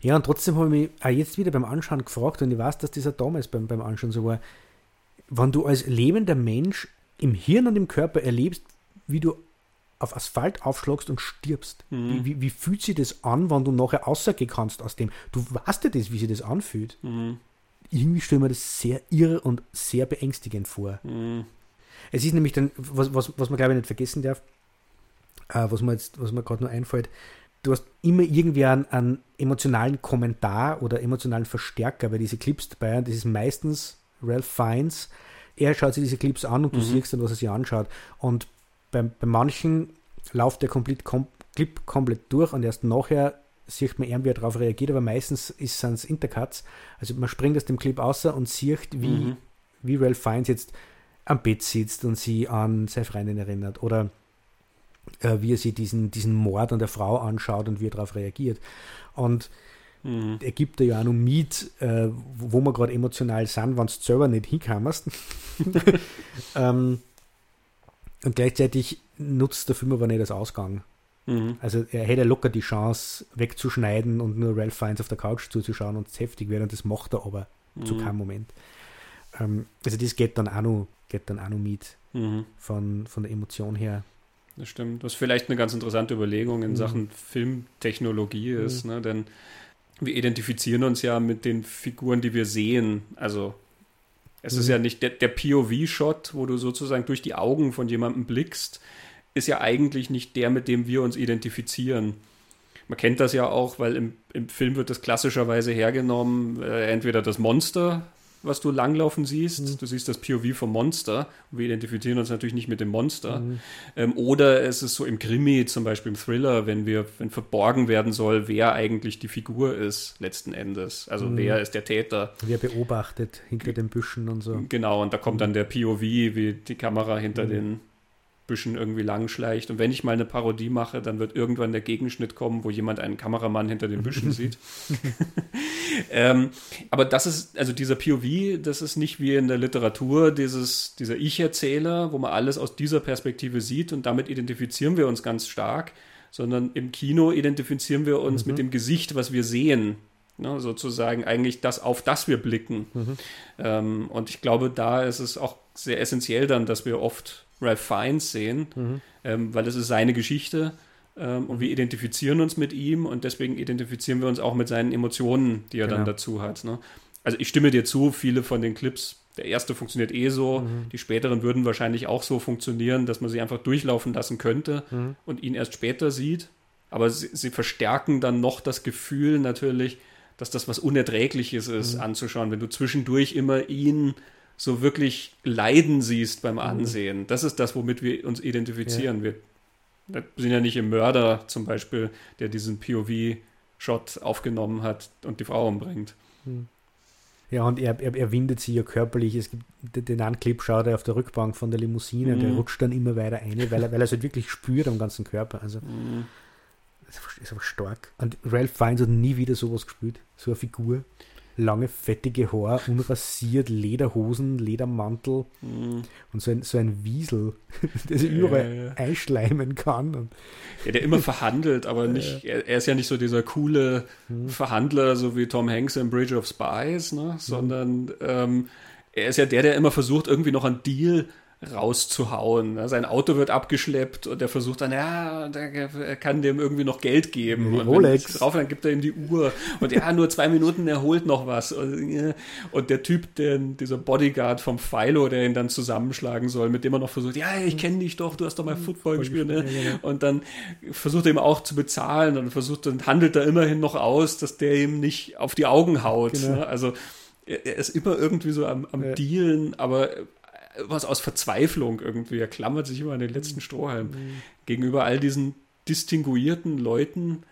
Ja, und trotzdem habe ich mich auch jetzt wieder beim Anschauen gefragt, und ich weiß, dass dieser damals beim, beim Anschauen so war, wenn du als lebender Mensch im Hirn und im Körper erlebst, wie du auf Asphalt aufschlagst und stirbst. Mhm. Wie, wie, wie, fühlt sich das an, wenn du nachher rausgehen kannst aus dem? Du weißt ja das, wie sich das anfühlt. Mhm. Irgendwie stelle ich mir das sehr irre und sehr beängstigend vor. Mhm. Es ist nämlich dann, was, was, was man glaube ich nicht vergessen darf, äh, was mir jetzt, was mir gerade nur einfällt, du hast immer irgendwie einen, einen, emotionalen Kommentar oder emotionalen Verstärker bei diese Clips dabei und das ist meistens Ralph Fiennes, er schaut sich diese Clips an und du mhm. siehst dann, was er sich anschaut. Und bei, bei manchen läuft der komplett, kom Clip komplett durch und erst nachher sieht man eher, wie er darauf reagiert, aber meistens sind es Intercuts. Also man springt aus dem Clip außer und sieht, wie, mhm. wie Ralph Fiennes jetzt am Bett sitzt und sie an seine Freundin erinnert oder äh, wie er sich diesen, diesen Mord an der Frau anschaut und wie er darauf reagiert. Und mhm. er gibt da ja auch noch mit, äh, wo wir gerade emotional sind, wenn du selber nicht hinkommst. ähm, und gleichzeitig nutzt der Film aber nicht als Ausgang. Mhm. Also er hätte locker die Chance wegzuschneiden und nur Ralph Fiennes auf der Couch zuzuschauen und es heftig wird und das macht er aber mhm. zu keinem Moment. Ähm, also das geht dann auch noch, geht dann auch noch mit mhm. von, von der Emotion her. Das stimmt. Was vielleicht eine ganz interessante Überlegung in mhm. Sachen Filmtechnologie ist, mhm. ne? denn wir identifizieren uns ja mit den Figuren, die wir sehen. Also es ist mhm. ja nicht der, der POV-Shot, wo du sozusagen durch die Augen von jemandem blickst, ist ja eigentlich nicht der, mit dem wir uns identifizieren. Man kennt das ja auch, weil im, im Film wird das klassischerweise hergenommen, äh, entweder das Monster, was du langlaufen siehst. Mhm. Du siehst das POV vom Monster. wir identifizieren uns natürlich nicht mit dem Monster. Mhm. Ähm, oder es ist so im Krimi, zum Beispiel im Thriller, wenn wir, wenn verborgen werden soll, wer eigentlich die Figur ist, letzten Endes. Also mhm. wer ist der Täter. Wer beobachtet hinter den Büschen und so. Genau, und da kommt dann der POV, wie die Kamera hinter mhm. den Büschen irgendwie langschleicht. Und wenn ich mal eine Parodie mache, dann wird irgendwann der Gegenschnitt kommen, wo jemand einen Kameramann hinter den Büschen sieht. ähm, aber das ist, also dieser POV, das ist nicht wie in der Literatur dieses, dieser Ich-Erzähler, wo man alles aus dieser Perspektive sieht und damit identifizieren wir uns ganz stark, sondern im Kino identifizieren wir uns mhm. mit dem Gesicht, was wir sehen. Ne, sozusagen eigentlich das, auf das wir blicken. Mhm. Ähm, und ich glaube, da ist es auch sehr essentiell dann, dass wir oft Ralph Fiennes sehen, mhm. ähm, weil das ist seine Geschichte ähm, und wir identifizieren uns mit ihm und deswegen identifizieren wir uns auch mit seinen Emotionen, die er genau. dann dazu hat. Ne? Also ich stimme dir zu, viele von den Clips, der erste funktioniert eh so, mhm. die späteren würden wahrscheinlich auch so funktionieren, dass man sie einfach durchlaufen lassen könnte mhm. und ihn erst später sieht. Aber sie, sie, verstärken dann noch das Gefühl natürlich, dass das was Unerträgliches ist, mhm. anzuschauen, wenn du zwischendurch immer ihn so wirklich leiden siehst beim mhm. Ansehen. Das ist das, womit wir uns identifizieren. Ja. Wir sind ja nicht im Mörder zum Beispiel, der diesen POV-Shot aufgenommen hat und die Frau umbringt. Mhm. Ja, und er, er, er windet sie ja körperlich. Es gibt den Anclip, schaut er auf der Rückbank von der Limousine, mhm. der rutscht dann immer weiter ein, weil er, weil er es halt wirklich spürt am ganzen Körper. Also, mhm. das ist einfach stark. Und Ralph Fiennes hat nie wieder sowas gespielt, so eine Figur lange, fettige Haar, unrasiert, Lederhosen, Ledermantel mhm. und so ein, so ein Wiesel, der sich überall ja, ja. einschleimen kann. Ja, der immer verhandelt, aber nicht, er, er, ist ja nicht so dieser coole mhm. Verhandler, so wie Tom Hanks in Bridge of Spies, ne? sondern ähm, er ist ja der, der immer versucht, irgendwie noch einen Deal rauszuhauen. Sein Auto wird abgeschleppt und er versucht dann, ja, er kann dem irgendwie noch Geld geben. Die und Rolex. drauf, dann gibt er ihm die Uhr. Und ja, nur zwei Minuten, er holt noch was. Und, der Typ, der, dieser Bodyguard vom Philo, der ihn dann zusammenschlagen soll, mit dem er noch versucht, ja, ich kenne dich doch, du hast doch mal Football gespielt. Ne? Und dann versucht er ihm auch zu bezahlen und versucht, dann handelt er immerhin noch aus, dass der ihm nicht auf die Augen haut. Genau. Ne? Also er ist immer irgendwie so am, am ja. Dealen, aber was aus Verzweiflung irgendwie. Er klammert sich immer an den letzten Strohhalm. Mhm. Gegenüber all diesen distinguierten Leuten,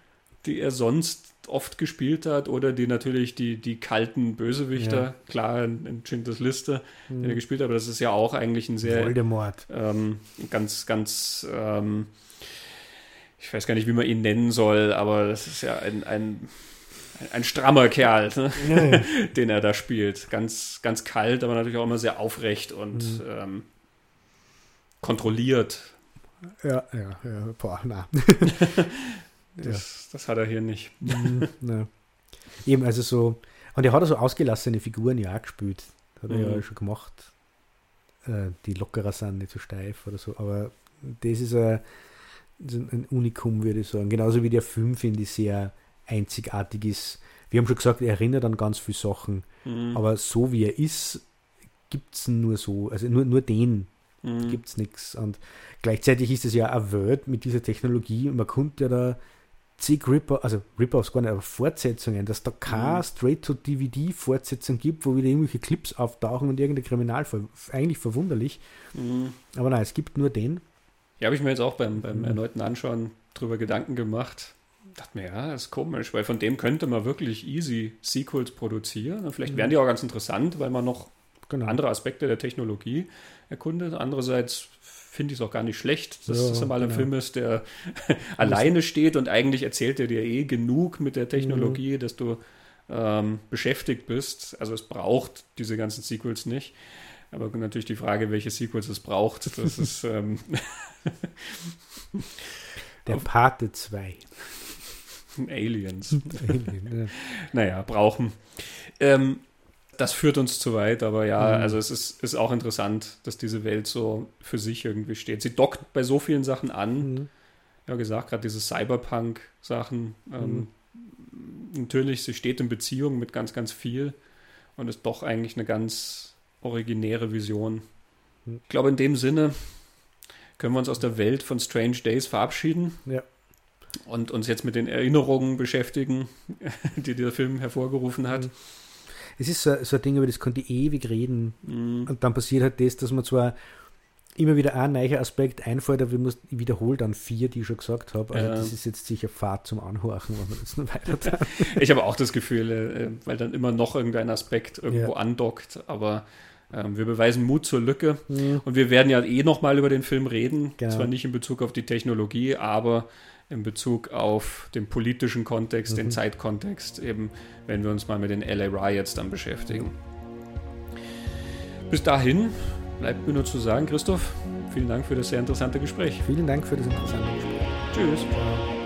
die er sonst oft gespielt hat, oder die natürlich die, die kalten Bösewichter, ja. klar in, in Schindlers Liste, mhm. den er gespielt hat, aber das ist ja auch eigentlich ein sehr Voldemort. Ähm, ganz, ganz ähm, ich weiß gar nicht, wie man ihn nennen soll, aber das ist ja ein, ein ein strammer Kerl, ne? ja, ja. den er da spielt. Ganz, ganz kalt, aber natürlich auch immer sehr aufrecht und mhm. ähm, kontrolliert. Ja, ja, ja, boah, na. das, das, hat er hier nicht. Mhm. Eben, also so, und er hat so ausgelassene Figuren ja auch gespielt. Hat er mhm. ja schon gemacht. Äh, die lockerer sind, nicht so steif oder so, aber das ist ein, ein Unikum, würde ich sagen. Genauso wie der Film, finde ich, sehr einzigartig ist. Wir haben schon gesagt, er erinnert an ganz viele Sachen, mhm. aber so wie er ist, gibt es nur so, also nur, nur den mhm. gibt es nichts. Und gleichzeitig ist es ja ein Word mit dieser Technologie und man konnte ja da zig Ripper, also Rip-Offs gar nicht, aber Fortsetzungen, dass da keine mhm. Straight-to-DVD-Fortsetzung gibt, wo wieder irgendwelche Clips auftauchen und irgendein Kriminalfall. Eigentlich verwunderlich. Mhm. Aber nein, es gibt nur den. Ja, habe ich mir jetzt auch beim, beim mhm. erneuten Anschauen drüber Gedanken gemacht. Dachte mir, ja, das ist komisch, weil von dem könnte man wirklich easy Sequels produzieren. Und vielleicht mhm. wären die auch ganz interessant, weil man noch genau. andere Aspekte der Technologie erkundet. Andererseits finde ich es auch gar nicht schlecht, dass ja, das einmal genau. ein Film ist, der alleine steht und eigentlich erzählt er dir eh genug mit der Technologie, mhm. dass du ähm, beschäftigt bist. Also es braucht diese ganzen Sequels nicht. Aber natürlich die Frage, welche Sequels es braucht, das ist ähm der Pate 2. Aliens. Alien, ja. Naja, brauchen. Ähm, das führt uns zu weit, aber ja, mhm. also es ist, ist auch interessant, dass diese Welt so für sich irgendwie steht. Sie dockt bei so vielen Sachen an. Mhm. Ja, gesagt, gerade diese Cyberpunk-Sachen. Ähm, mhm. Natürlich, sie steht in Beziehung mit ganz, ganz viel und ist doch eigentlich eine ganz originäre Vision. Mhm. Ich glaube, in dem Sinne können wir uns aus der Welt von Strange Days verabschieden. Ja. Und uns jetzt mit den Erinnerungen beschäftigen, die der Film hervorgerufen hat. Mhm es ist so, so ein Ding, über das konnte ich ewig reden. Mhm. Und dann passiert halt das, dass man zwar immer wieder ein neuer Aspekt einfällt, aber ich, wiederhole dann vier, die ich schon gesagt habe. Also ja. das ist jetzt sicher Fahrt zum Anhorchen, wenn man das noch weiter Ich habe auch das Gefühl, äh, weil dann immer noch irgendein Aspekt irgendwo ja. andockt, aber ähm, wir beweisen Mut zur Lücke mhm. und wir werden ja eh nochmal über den Film reden. Genau. Zwar nicht in Bezug auf die Technologie, aber in Bezug auf den politischen Kontext, mhm. den Zeitkontext, eben wenn wir uns mal mit den LA Riots dann beschäftigen. Bis dahin bleibt mir nur zu sagen, Christoph, vielen Dank für das sehr interessante Gespräch. Vielen Dank für das interessante Gespräch. Tschüss.